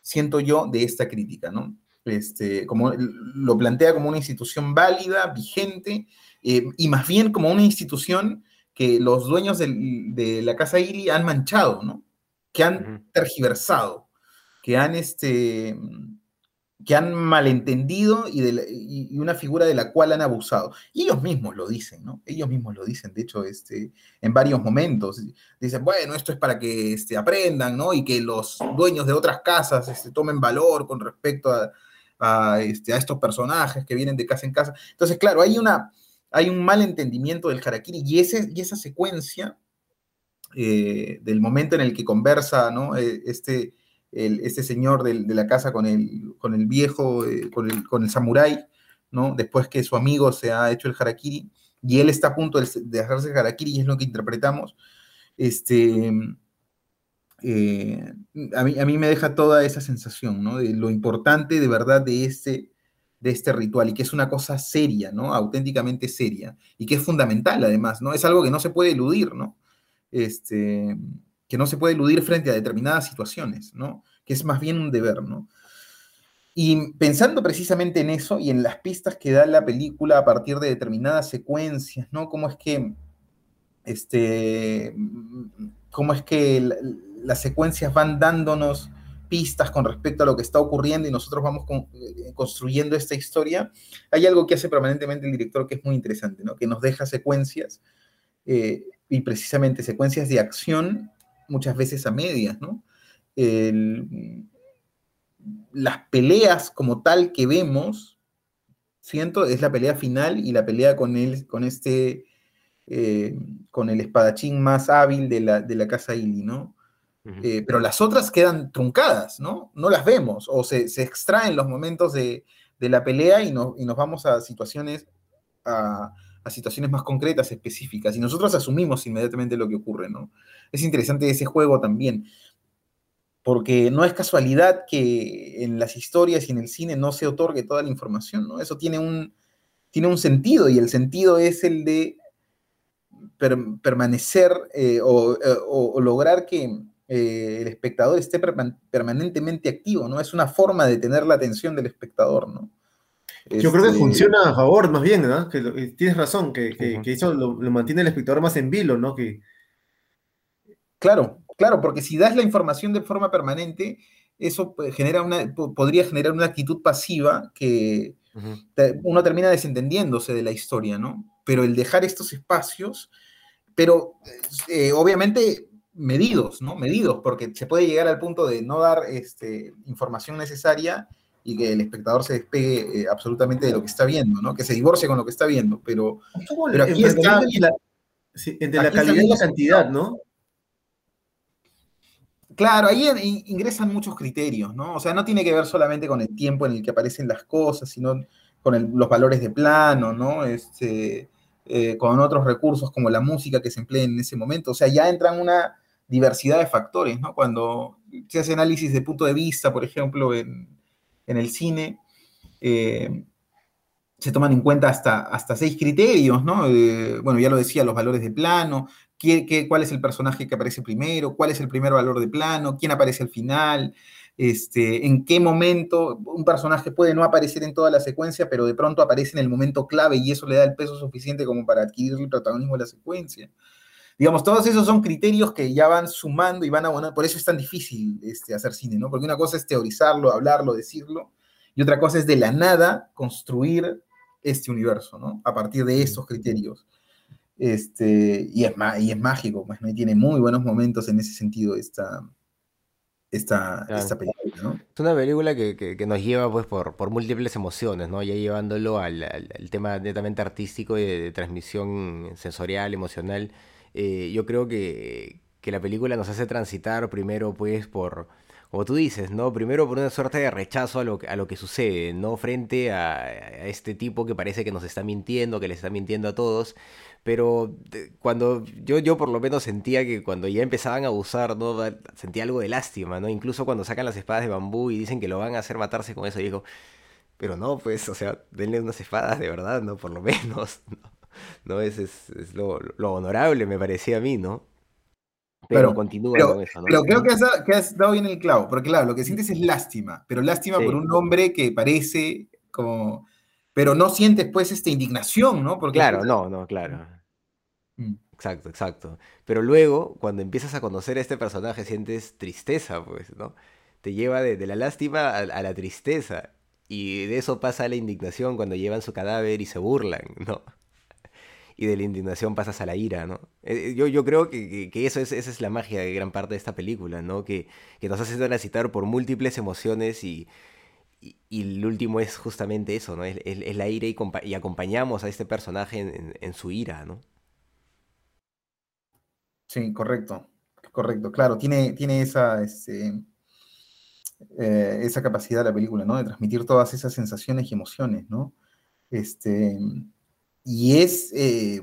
siento yo, de esta crítica, ¿no? Este, como lo plantea como una institución válida, vigente, eh, y más bien como una institución que los dueños de la casa Ili han manchado, ¿no? Que han tergiversado, que han, este, que han malentendido y, de y, una figura de la cual han abusado. Y ellos mismos lo dicen, ¿no? Ellos mismos lo dicen, de hecho, este, en varios momentos. Dicen, bueno, esto es para que este, aprendan, ¿no? Y que los dueños de otras casas este, tomen valor con respecto a, este, a, estos personajes que vienen de casa en casa. Entonces, claro, hay, una, hay un mal entendimiento del harakiri y, ese, y esa secuencia eh, del momento en el que conversa ¿no? Eh, este, este señor de la casa con el, con el viejo, eh, con, el, con samurái, ¿no? después que su amigo se ha hecho el harakiri y él está a punto de, de hacerse el harakiri y es lo que interpretamos. Este, eh, a, mí, a, mí, me deja toda esa sensación, ¿no? De lo importante de verdad de este, de este ritual y que es una cosa seria, ¿no? Auténticamente seria y que es fundamental además, ¿no? Es algo que no se puede eludir, ¿no? Este, que no se puede eludir frente a determinadas situaciones, ¿no? Que es más bien un deber, ¿no? Y pensando precisamente en eso y en las pistas que da la película a partir de determinadas secuencias, ¿no? Cómo es que, este, cómo es que las secuencias van dándonos pistas con respecto a lo que está ocurriendo y nosotros vamos eh, construyendo esta historia, hay algo que hace permanentemente el director que es muy interesante, ¿no? que nos deja secuencias eh, y precisamente secuencias de acción muchas veces a medias. ¿no? las peleas como tal que vemos, siento, es la pelea final y la pelea con, él, con este... Eh, con el espadachín más hábil de la, de la casa Ili, ¿no? Eh, pero las otras quedan truncadas, ¿no? No las vemos o se, extraen los momentos de, la pelea y, nos vamos a situaciones, a, situaciones más concretas, específicas, y nosotros asumimos inmediatamente lo que ocurre, ¿no? Es interesante ese juego también, porque no es casualidad que en las historias y en el cine no se otorgue toda la información, ¿no? Eso tiene un, tiene un sentido, y el sentido es el de permanecer eh, o, lograr que eh, el espectador esté permanentemente activo, ¿no? Es una forma de tener la atención del espectador, ¿no? Yo creo que este, funciona a favor, más bien, ¿no? Que, tienes razón, que, eso lo, mantiene el espectador más en vilo, ¿no? Que... Claro, claro, porque si das la información de forma permanente, eso genera una, podría generar una actitud pasiva que uno termina desentendiéndose de la historia, ¿no? Pero el dejar estos espacios, pero eh, obviamente medidos, ¿no? Medidos, porque se puede llegar al punto de no dar este, información necesaria y que el espectador se despegue eh, absolutamente de lo que está viendo, ¿no? Que se divorcie con lo que está viendo, pero, pero aquí está... La, entre la calidad y la cantidad, ¿no? Claro, ahí ingresan muchos criterios, ¿no? O sea, no tiene que ver solamente con el tiempo en el que aparecen las cosas, sino con los valores de plano, ¿no? Este, eh, con otros recursos como la música que se empleen en ese momento. O sea, ya entran una diversidad de factores, ¿no? Cuando se hace análisis de punto de vista, por ejemplo, en, el cine, eh, se toman en cuenta hasta, hasta seis criterios, ¿no? Eh, bueno, ya lo decía, los valores de plano, qué, cuál es el personaje que aparece primero, cuál es el primer valor de plano, quién aparece al final, este, en qué momento un personaje puede no aparecer en toda la secuencia, pero de pronto aparece en el momento clave y eso le da el peso suficiente como para adquirir el protagonismo de la secuencia. Digamos, todos esos son criterios que ya van sumando y van abonando. Por eso es tan difícil este, hacer cine, ¿no? Porque una cosa es teorizarlo, hablarlo, decirlo, y otra cosa es de la nada construir este universo, ¿no? A partir de esos criterios. Este, y, es, y es mágico, pues, ¿no? tiene muy buenos momentos en ese sentido esta, esta, esta película, ¿no? Es una película que, que, nos lleva pues por, por, múltiples emociones, ¿no? Ya llevándolo al, al, tema netamente artístico y de, transmisión sensorial, emocional. Eh, yo creo que, que la película nos hace transitar primero pues por como tú dices, ¿no? Primero por una suerte de rechazo a lo, a lo que sucede, ¿no? Frente a, este tipo que parece que nos está mintiendo, que le está mintiendo a todos. Pero cuando yo, yo por lo menos sentía que cuando ya empezaban a abusar, ¿no? Sentía algo de lástima, ¿no? Incluso cuando sacan las espadas de bambú y dicen que lo van a hacer matarse con eso, digo, pero no, pues, o sea, denle unas espadas de verdad, ¿no? Por lo menos, ¿no? ¿No? Es, es, lo, lo honorable, me parecía a mí, ¿no? Pero, continúa con eso, ¿no? Pero creo que has, dado bien el clavo, porque claro, lo que sientes es lástima, pero lástima por un hombre que parece como... Pero no sientes pues esta indignación, ¿no? Porque claro, no, no, claro. Mm. Exacto, exacto. Pero luego, cuando empiezas a conocer a este personaje, sientes tristeza, pues, ¿no? Te lleva de, la lástima a, a, la tristeza. Y de eso pasa la indignación cuando llevan su cadáver y se burlan, ¿no? Y de la indignación pasas a la ira, ¿no? Eh, eh, yo, yo creo que, eso es, esa es la magia de gran parte de esta película, ¿no? Que, nos hace transitar por múltiples emociones y, y, el último es justamente eso, ¿no? Es, la ira y, acompañamos a este personaje en, su ira, ¿no? Sí, correcto, correcto, claro, tiene, tiene esa, este, eh, esa capacidad la película, ¿no? De transmitir todas esas sensaciones y emociones, ¿no? Este, y es, eh,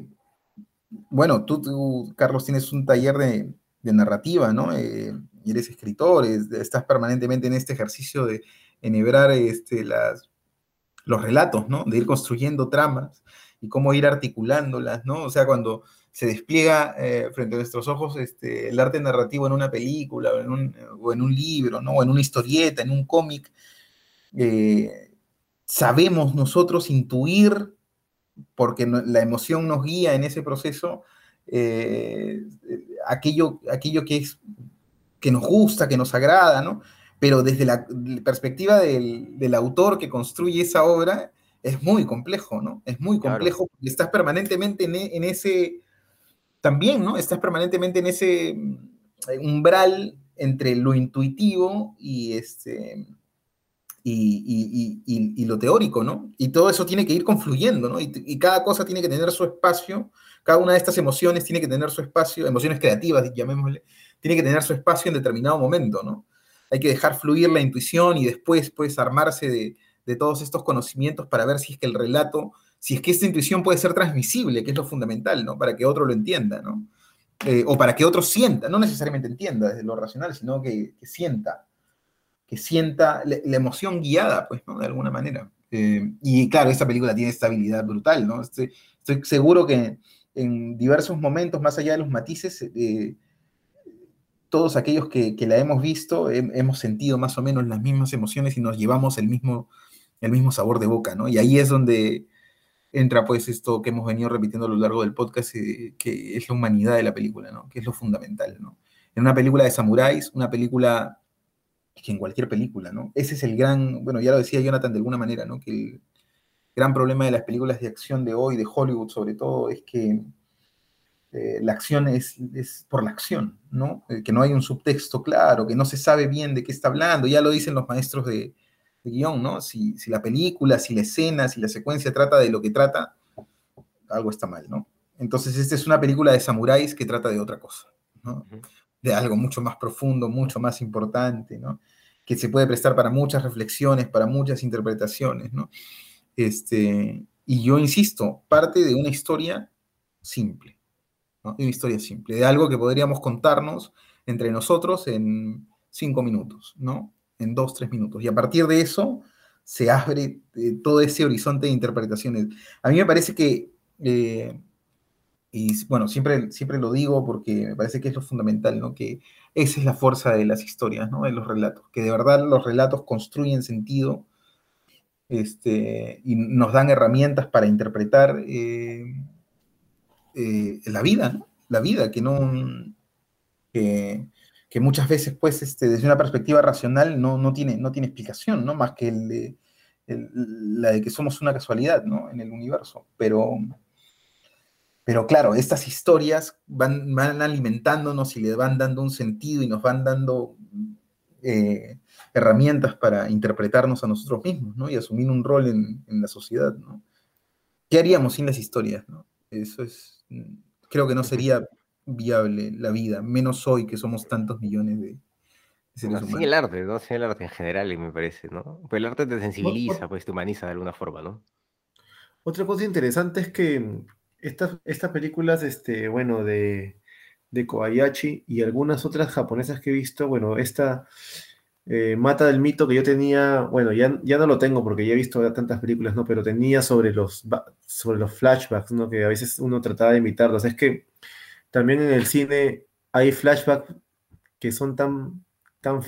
bueno, tú, Carlos, tienes un taller de, narrativa, ¿no? Eh, eres escritor, estás permanentemente en este ejercicio de enhebrar este, las, los relatos, ¿no? De ir construyendo tramas y cómo ir articulándolas, ¿no? O sea, cuando se despliega eh, frente a nuestros ojos este, el arte narrativo en una película o en un, o en un libro, ¿no? O en una historieta, en un cómic, sabemos nosotros intuir porque la emoción nos guía en ese proceso, eh, aquello, aquello que, es, que nos gusta, que nos agrada, ¿no? Pero desde la perspectiva del, autor que construye esa obra, es muy complejo, ¿no? Es muy complejo porque estás permanentemente en, en, ese, también, ¿no? Estás permanentemente en ese mm, umbral entre lo intuitivo y, este, y, lo teórico, ¿no? Y todo eso tiene que ir confluyendo, ¿no? Y, cada cosa tiene que tener su espacio, cada una de estas emociones tiene que tener su espacio, emociones creativas, llamémosle, tiene que tener su espacio en determinado momento, ¿no? Hay que dejar fluir la intuición y después, pues, armarse de, todos estos conocimientos para ver si es que el relato, si es que esta intuición puede ser transmisible, que es lo fundamental, ¿no? Para que otro lo entienda, ¿no? Eh, o para que otro sienta, no necesariamente entienda desde lo racional, sino que sienta que sienta la, emoción guiada, pues, ¿no? De alguna manera. Eh, y claro, esta película tiene estabilidad brutal, ¿no? Estoy, seguro que en diversos momentos, más allá de los matices, eh, todos aquellos que, la hemos visto hemos sentido más o menos las mismas emociones y nos llevamos el mismo, el mismo sabor de boca, ¿no? Y ahí es donde entra pues esto que hemos venido repitiendo a lo largo del podcast, eh, que es la humanidad de la película, ¿no? Que es lo fundamental, ¿no? En una película de samuráis, una película que en cualquier película, ¿no? Ese es el gran, bueno, ya lo decía Jonathan de alguna manera, ¿no? Que el gran problema de las películas de acción de hoy, de Hollywood sobre todo, es que eh, la acción es, es, por la acción, ¿no? Eh, que no hay un subtexto claro, que no se sabe bien de qué está hablando, ya lo dicen los maestros de, guion, ¿no? Si, la película, si la escena, si la secuencia trata de lo que trata, algo está mal, ¿no? Entonces, esta es una película de samuráis que trata de otra cosa, ¿no? De algo mucho más profundo, mucho más importante. Que se puede prestar para muchas reflexiones, para muchas interpretaciones. Este, y yo insisto, parte de una historia simple. De una historia simple, de algo que podríamos contarnos entre nosotros en cinco minutos, ¿no? en dos, tres minutos. Y a partir de eso se abre eh, todo ese horizonte de interpretaciones. A mí me parece que, eh, y bueno, siempre, siempre lo digo porque me parece que es lo fundamental, ¿no? Que esa es la fuerza de las historias, ¿no? De los relatos, que de verdad los relatos construyen sentido este, y nos dan herramientas para interpretar eh, la vida, ¿no? La vida, que no... Que, que muchas veces, pues, este, desde una perspectiva racional no, no, tiene, no tiene explicación, ¿no? Más que la de que somos una casualidad, ¿no? En el universo. Pero, pero claro, estas historias van, van alimentándonos y le van dando un sentido y nos van dando eh, herramientas para interpretarnos a nosotros mismos, ¿no? Y asumir un rol en, en, la sociedad, ¿no? ¿Qué haríamos sin las historias, ¿no? Eso es, creo que no sería viable la vida, menos hoy que somos tantos millones de, humanos. el arte, ¿no? Sin el arte en general, me parece, ¿no? Pues el arte te sensibiliza, pues te humaniza de alguna forma, ¿no? Otra cosa interesante es que estas, estas películas, este, bueno, de, de Kobayashi y algunas otras japonesas que he visto, bueno, esta eh, Mata del Mito que yo tenía, bueno, ya, ya no lo tengo porque ya he visto tantas películas, ¿no? Pero tenía sobre los, sobre los flashbacks, ¿no? Que a veces uno trataba de imitarlos. Es que también en el cine hay flashbacks que son tan, tan,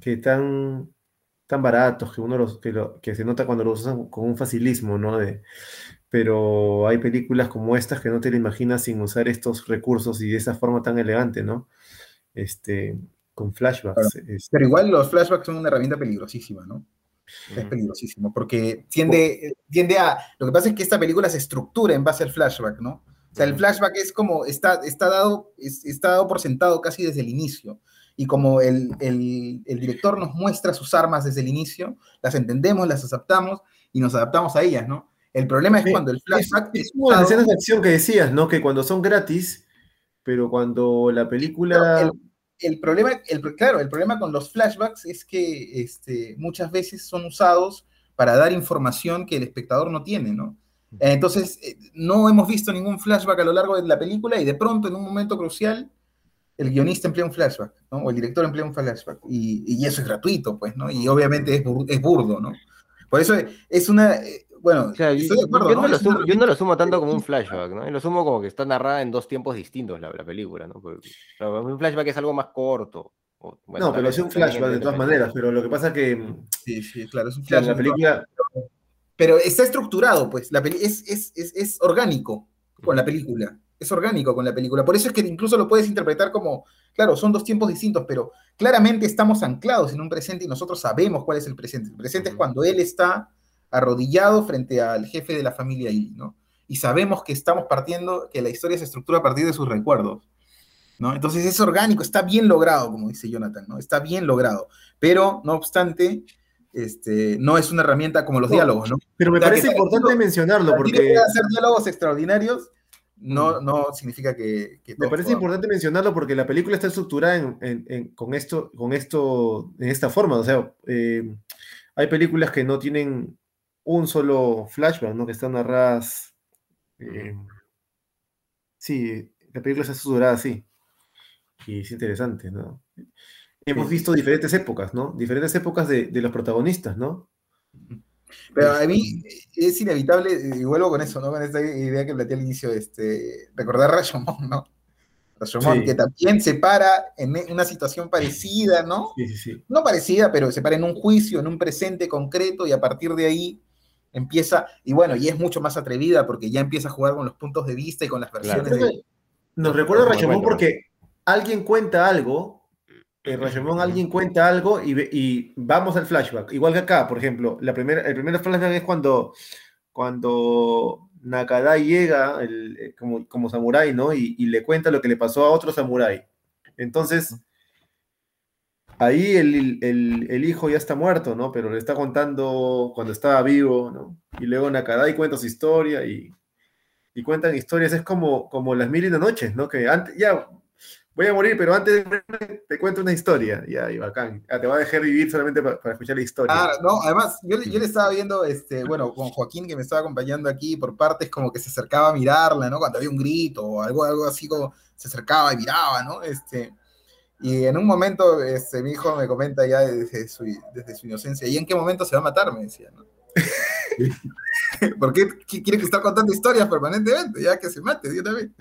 que tan, tan baratos que uno los, que, que se nota cuando los usan con un facilismo, ¿no? De, pero hay películas como estas que no te lo imaginas sin usar estos recursos y de esa forma tan elegante, ¿no? Este, con flashbacks. Este. Pero igual los flashbacks son una herramienta peligrosísima, ¿no? Es peligrosísimo, porque tiende, tiende a... Lo que pasa es que esta película se estructura en base al flashback, ¿no? O sea, el flashback es como, está, está, dado, está dado por sentado casi desde el inicio. Y como el, director nos muestra sus armas desde el inicio, las entendemos, las aceptamos y nos adaptamos a ellas, ¿no? El problema es cuando el flashback... Es, como las escenas de acción que decías, ¿no? Que cuando son gratis, pero cuando la película... El, problema, el, claro, el problema con los flashbacks es que este, muchas veces son usados para dar información que el espectador no tiene, ¿no? Entonces, eh, no hemos visto ningún flashback a lo largo de la película y de pronto, en un momento crucial, el guionista emplea un flashback, ¿no? O el director emplea un flashback. Y, eso es gratuito, pues, ¿no? Y obviamente es, burdo, ¿no? Por eso es una... Bueno, yo, no Lo sumo, tanto como un flashback, ¿no? Lo sumo como que está narrada en dos tiempos distintos la, película, ¿no? un flashback es algo más corto. no, pero es un flashback de todas maneras, pero lo que pasa que... Sí, sí, claro, es un flashback. la película pero está estructurado, pues, la es, es, es, orgánico con la película, es orgánico con la película. Por eso es que incluso lo puedes interpretar como, claro, son dos tiempos distintos, pero claramente estamos anclados en un presente y nosotros sabemos cuál es el presente. El presente es cuando él está arrodillado frente al jefe de la familia Ili, ¿no? Y sabemos que estamos partiendo, que la historia se estructura a partir de sus recuerdos, ¿no? Entonces es orgánico, está bien logrado, como dice Jonathan, ¿no? Está bien logrado. Pero, no obstante, este, no es una herramienta como los diálogos, ¿no? Pero me parece importante mencionarlo porque... hacer diálogos extraordinarios no, mm. no significa que... me parece importante mencionarlo porque la película está estructurada con, esto, con esto, en esta forma. O sea, eh, hay películas que no tienen un solo flashback, ¿no? Que están narradas... Eh, sí, la película está estructurada así. Y es interesante, ¿no? hemos visto diferentes épocas, ¿no? Diferentes épocas de, los protagonistas, ¿no? Pero a mí es inevitable, y vuelvo con eso, ¿no? Con esta idea que planteé al inicio, este, recordar Rashomon, ¿no? Rashomon, Sí. que también se para en una situación parecida, ¿no? Sí, sí, sí. No parecida, pero se para en un juicio, en un presente concreto, y a partir de ahí empieza, y bueno, y es mucho más atrevida porque ya empieza a jugar con los puntos de vista y con las versiones de... Nos recuerda a Rashomon porque alguien cuenta algo, en Rashomon alguien cuenta algo y, y vamos al flashback. Igual que acá, por ejemplo, la primera, el primer flashback es cuando, cuando Nakadai llega el- eh, como, como samurái, ¿no? Y, y le cuenta lo que le pasó a otro samurái. Entonces, ahí el, el- el hijo ya está muerto, ¿no? Pero le está contando cuando estaba vivo, ¿no? Y luego Nakadai cuenta su historia y, y cuentan historias, es como, como las mil y una noches, ¿no? Que antes, ya, voy a morir, pero antes te cuento una historia, ya, y bacán. Ah, te va a dejar vivir solamente pa- para, escuchar la historia. Ah, no, además, yo, le- yo le estaba viendo, este, bueno, con Joaquín que me estaba acompañando aquí, por partes como que se acercaba a mirarla, ¿no? Cuando había un grito o algo, algo así como se acercaba y miraba, ¿no? Este, y en un momento, este, mi hijo me comenta ya desde su, desde su inocencia, ¿y en qué momento se va a matar? Me decía, ¿no? ¿Por qué qu- quiere que estar contando historias permanentemente? Ya que se mate, yo también.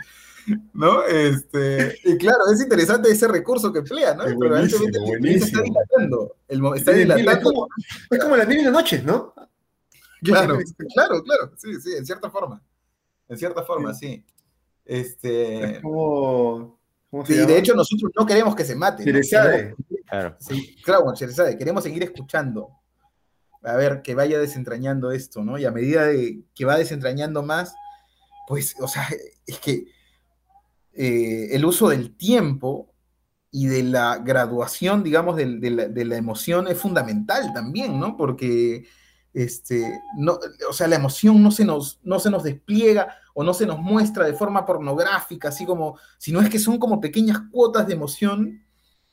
¿No? Este, y claro, es interesante ese recurso que emplea, ¿no? Es buenísimo, experiencia está buenísimo. dilatando. El, está Sí, sí, es, dilatando como, es como las mil y noches, ¿no? Claro, claro, claro, sí, sí, en cierta forma. En cierta forma, sí. Este, Es como. ¿Cómo se sí, llama? de hecho, nosotros no queremos que se mate. ¿no? Sherezade. Claro. Sí, claro, queremos seguir escuchando. A ver, que vaya desentrañando esto, ¿no? Y a medida de que va desentrañando más, pues, o sea, es que eh, el uso del tiempo y de la graduación, digamos, del- de, la, de la emoción es fundamental también, ¿no? Porque, este, no, o sea, la emoción no se, nos, no se nos despliega o no se nos muestra de forma pornográfica, así como, sino es que son como pequeñas cuotas de emoción,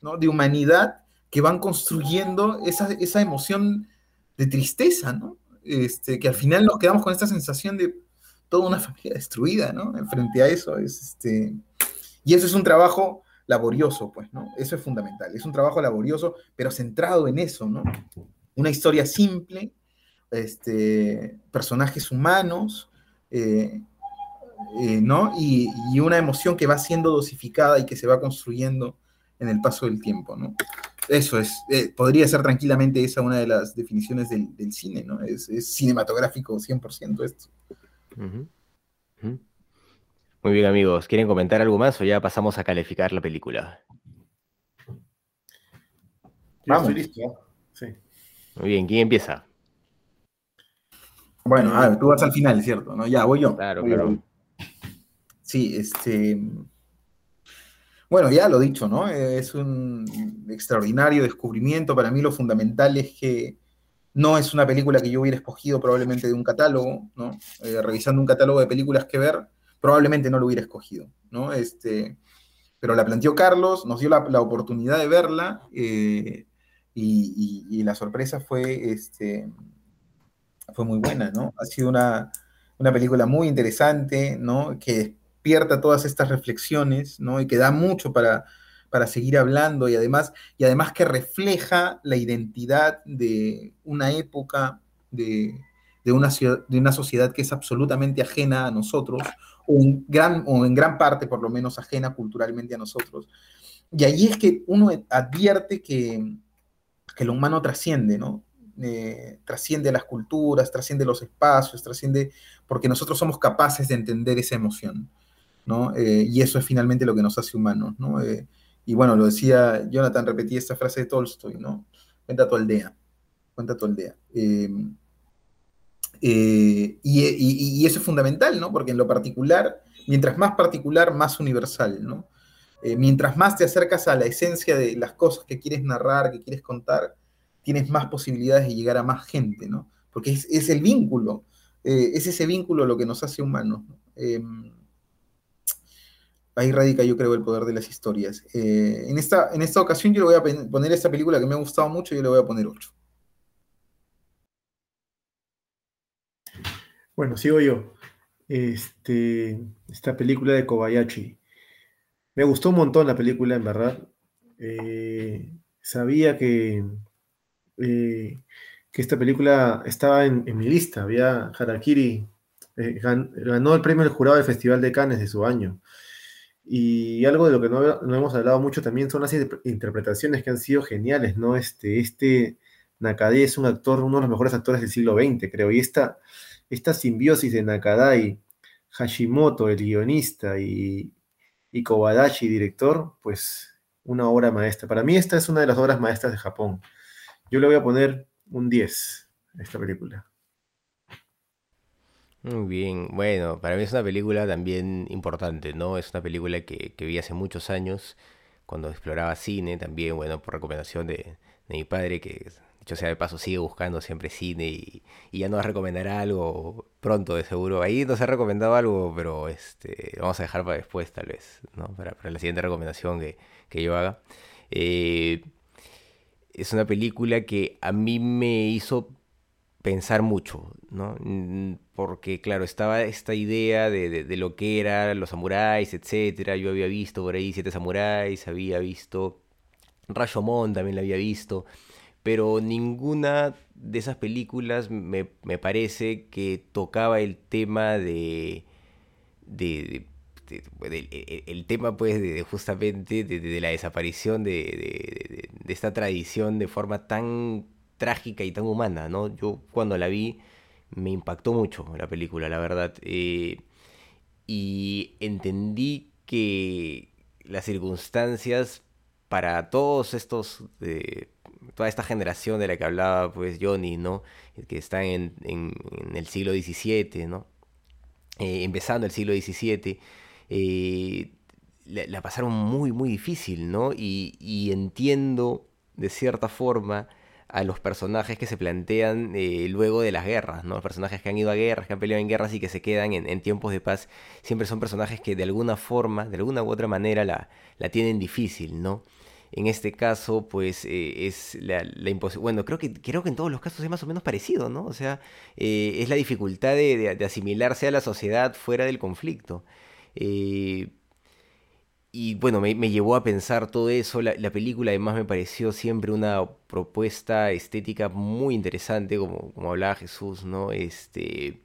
¿no? De humanidad que van construyendo esa, esa emoción de tristeza, ¿no? Este, que al final nos quedamos con esta sensación de toda una familia destruida, ¿no? Frente a eso, es este... Y eso es un trabajo laborioso, pues, ¿no? Eso es fundamental. Es un trabajo laborioso, pero centrado en eso, ¿no? Una historia simple, este, personajes humanos, eh, eh, ¿no? Y, y una emoción que va siendo dosificada y que se va construyendo en el paso del tiempo, ¿no? Eso es, eh, podría ser tranquilamente esa una de las definiciones del, del cine, ¿no? Es, es cinematográfico 100% esto. Muy bien, amigos. ¿Quieren comentar algo más o ya pasamos a calificar la película? Yo Vamos. estoy listo. ¿ah? Sí. Muy bien, ¿quién empieza? Bueno, a ver, tú vas al final, ¿cierto? ¿No? Ya, voy yo. Claro, Voy yo. Sí, este. Bueno, ya lo dicho, ¿no? Es un extraordinario descubrimiento. Para mí lo fundamental es que no es una película que yo hubiera escogido probablemente de un catálogo, ¿no? Eh, revisando un catálogo de películas que ver, probablemente no lo hubiera escogido, ¿no? Este, pero la planteó Carlos, nos dio la, oportunidad de verla eh, y, y- y la sorpresa fue, este, fue muy buena, ¿no? Ha sido una, una película muy interesante, ¿no? Que despierta todas estas reflexiones, ¿no? Y que da mucho para, para seguir hablando y además, y además que refleja la identidad de una época, de, de una, ciudad- de una sociedad que es absolutamente ajena a nosotros, o en, gran, o en gran parte por lo menos ajena culturalmente a nosotros. Y ahí es que uno advierte que, que lo humano trasciende, ¿no? Eh, trasciende las culturas, trasciende los espacios, trasciende, porque nosotros somos capaces de entender esa emoción, ¿no? Eh, y eso es finalmente lo que nos hace humanos, ¿no? Eh, y bueno, lo decía Jonathan, repetí esta frase de Tolstoy, ¿no? Cuenta tu aldea, cuenta tu aldea. Eh, eh, y, eso es fundamental, ¿no? Porque en lo particular, mientras más particular, más universal, ¿no? Mientras más te acercas a la esencia de las cosas que quieres narrar, que quieres contar, tienes más posibilidades de llegar a más gente, ¿no? Porque es, el vínculo, es ese vínculo lo que nos hace humanos. ¿no? Ahí radica, yo creo, el poder de las historias. Eh, en, esta, en esta ocasión yo le voy a poner esta película que me ha gustado mucho, yo le voy a poner 8. Bueno, sigo yo. Este, esta película de Kobayashi. Me gustó un montón la película, en verdad. Eh, sabía que, eh, que esta película estaba en, mi lista. Había Harakiri, gan- ganó el premio del jurado del Festival de Cannes de su año. Y algo de lo que no, no hemos hablado mucho también son las interpretaciones que han sido geniales, ¿no? Este, este Nakadai es un actor, uno de los mejores actores del siglo XX, creo, y esta, esta simbiosis de Nakadai, Hashimoto, el guionista, y, y Kobadashi, director, pues una obra maestra. Para mí esta es una de las obras maestras de Japón. Yo le voy a poner un 10 a esta película. Muy bien, bueno, para mí es una película también importante, ¿no? Es una película que, vi hace muchos años, cuando exploraba cine también, bueno, por recomendación de, mi padre, que dicho sea de paso sigue buscando siempre cine y, ya nos recomendará algo pronto de seguro. Ahí nos ha recomendado algo, pero este vamos a dejar para después tal vez, ¿no? Para, la siguiente recomendación que, que yo haga. Eh, es una película que a mí me hizo pensar mucho, ¿no? Porque, claro, estaba esta idea de, de, lo que eran los samuráis, etcétera. Yo había visto por ahí Siete Samuráis, había visto Rashomon, también la había visto. Pero ninguna de esas películas me, me parece que tocaba el tema de. de, el, tema pues de, justamente de, la desaparición de, esta tradición de forma tan trágica y tan humana, ¿no? Yo cuando la vi me impactó mucho la película, la verdad. Eh, y entendí que las circunstancias para todos estos, eh, toda esta generación de la que hablaba pues Johnny, ¿no? Que está en, el siglo XVII, ¿no? Eh, empezando el siglo XVII, la, pasaron muy, muy difícil, ¿no? Y entiendo de cierta forma a los personajes que se plantean eh, luego de las guerras, ¿no? Los personajes que han ido a guerras, que han peleado en guerras y que se quedan en, tiempos de paz, siempre son personajes que de alguna forma, de alguna u otra manera la, la tienen difícil, ¿no? En este caso, pues eh, es la, la. Bueno, creo que, creo que en todos los casos es más o menos parecido, ¿no? O sea, eh, es la dificultad de, asimilarse a la sociedad fuera del conflicto. Y bueno, me, llevó a pensar todo eso. La, película además me pareció siempre una propuesta estética muy interesante, como, como hablaba Jesús, ¿no? Este,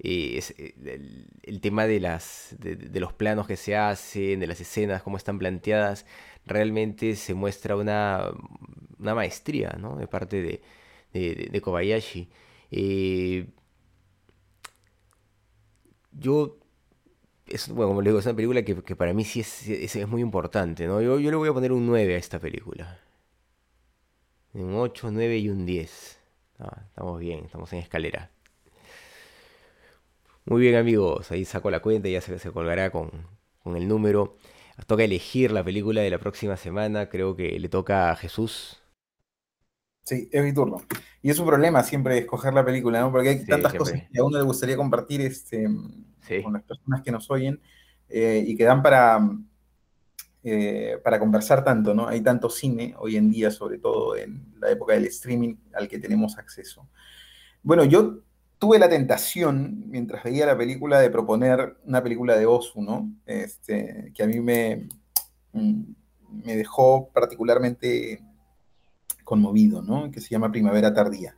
eh, eh, el, tema de, las, de, los planos que se hacen, de las escenas, cómo están planteadas, realmente se muestra una, una maestría, ¿no? De parte de, de, Kobayashi. Eh, yo es, bueno, como les digo, es una película que, para mí sí es, muy importante, ¿no? Yo, le voy a poner un 9 a esta película. Un 8, 9 y un 10. Ah, estamos bien, estamos en escalera. Muy bien amigos, ahí saco la cuenta y ya se, colgará con el número. Toca elegir la película de la próxima semana, creo que le toca a Jesús. Sí, es mi turno. Y es un problema siempre escoger la película, ¿no? Porque hay tantas cosas que a uno le gustaría compartir este, con las personas que nos oyen eh, y que dan para, eh, para conversar tanto, ¿no? Hay tanto cine hoy en día, sobre todo en la época del streaming al que tenemos acceso. Bueno, yo tuve la tentación, mientras veía la película, de proponer una película de Osu, ¿no? Este, que a mí me, mm, me dejó particularmente conmovido, ¿no? Que se llama Primavera Tardía.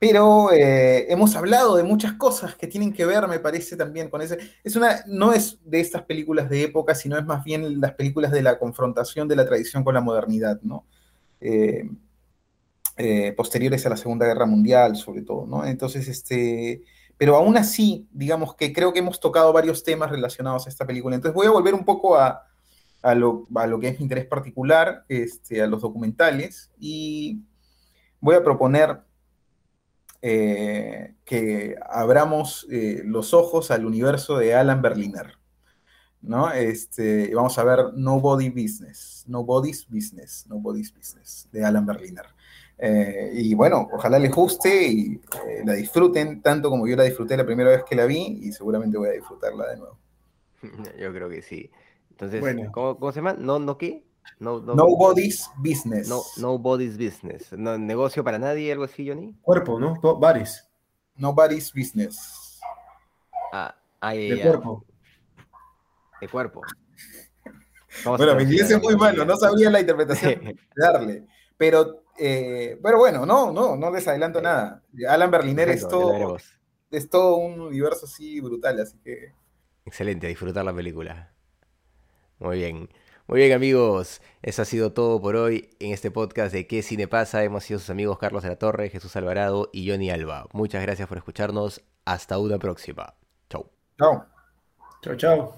Pero eh, hemos hablado de muchas cosas que tienen que ver, me parece, también con ese. Es una, no es de estas películas de época, sino es más bien las películas de la confrontación de la tradición con la modernidad, ¿no? Eh, eh, posteriores a la Segunda Guerra Mundial, sobre todo, ¿no? Entonces, este. Pero aún así, digamos que creo que hemos tocado varios temas relacionados a esta película. Entonces voy a volver un poco a, a, lo, a lo, que es mi interés particular, este, a los documentales, y voy a proponer eh, que abramos eh, los ojos al universo de Alan Berliner. ¿no? Este, vamos a ver Nobody Business, Nobody's Business, Nobody's Business, de Alan Berliner. Eh, y bueno, ojalá les guste y la disfruten tanto como yo la disfruté la primera vez que la vi y seguramente voy a disfrutarla de nuevo. Yo creo que sí. Entonces, ¿cómo, ¿cómo, se llama? ¿No, no qué? No, Nobody's business. No, nobody's business. No, negocio para nadie, algo así, Johnny. Cuerpo, ¿no? Nobody's. Nobody's business. Ah, ahí, de cuerpo. De cuerpo. bueno, mi inglés es muy malo, no sabría la interpretación de darle. Pero, eh, pero bueno, no, no, no les adelanto nada. Alan Berliner es todo, es todo un universo así brutal, así que. Excelente, a disfrutar la película. Muy bien. Muy bien amigos, eso ha sido todo por hoy en este podcast de ¿Qué cine pasa? Hemos sido sus amigos Carlos de la Torre, Jesús Alvarado y Johnny Alba. Muchas gracias por escucharnos. Hasta una próxima. Chau. Chao. Chao, chao.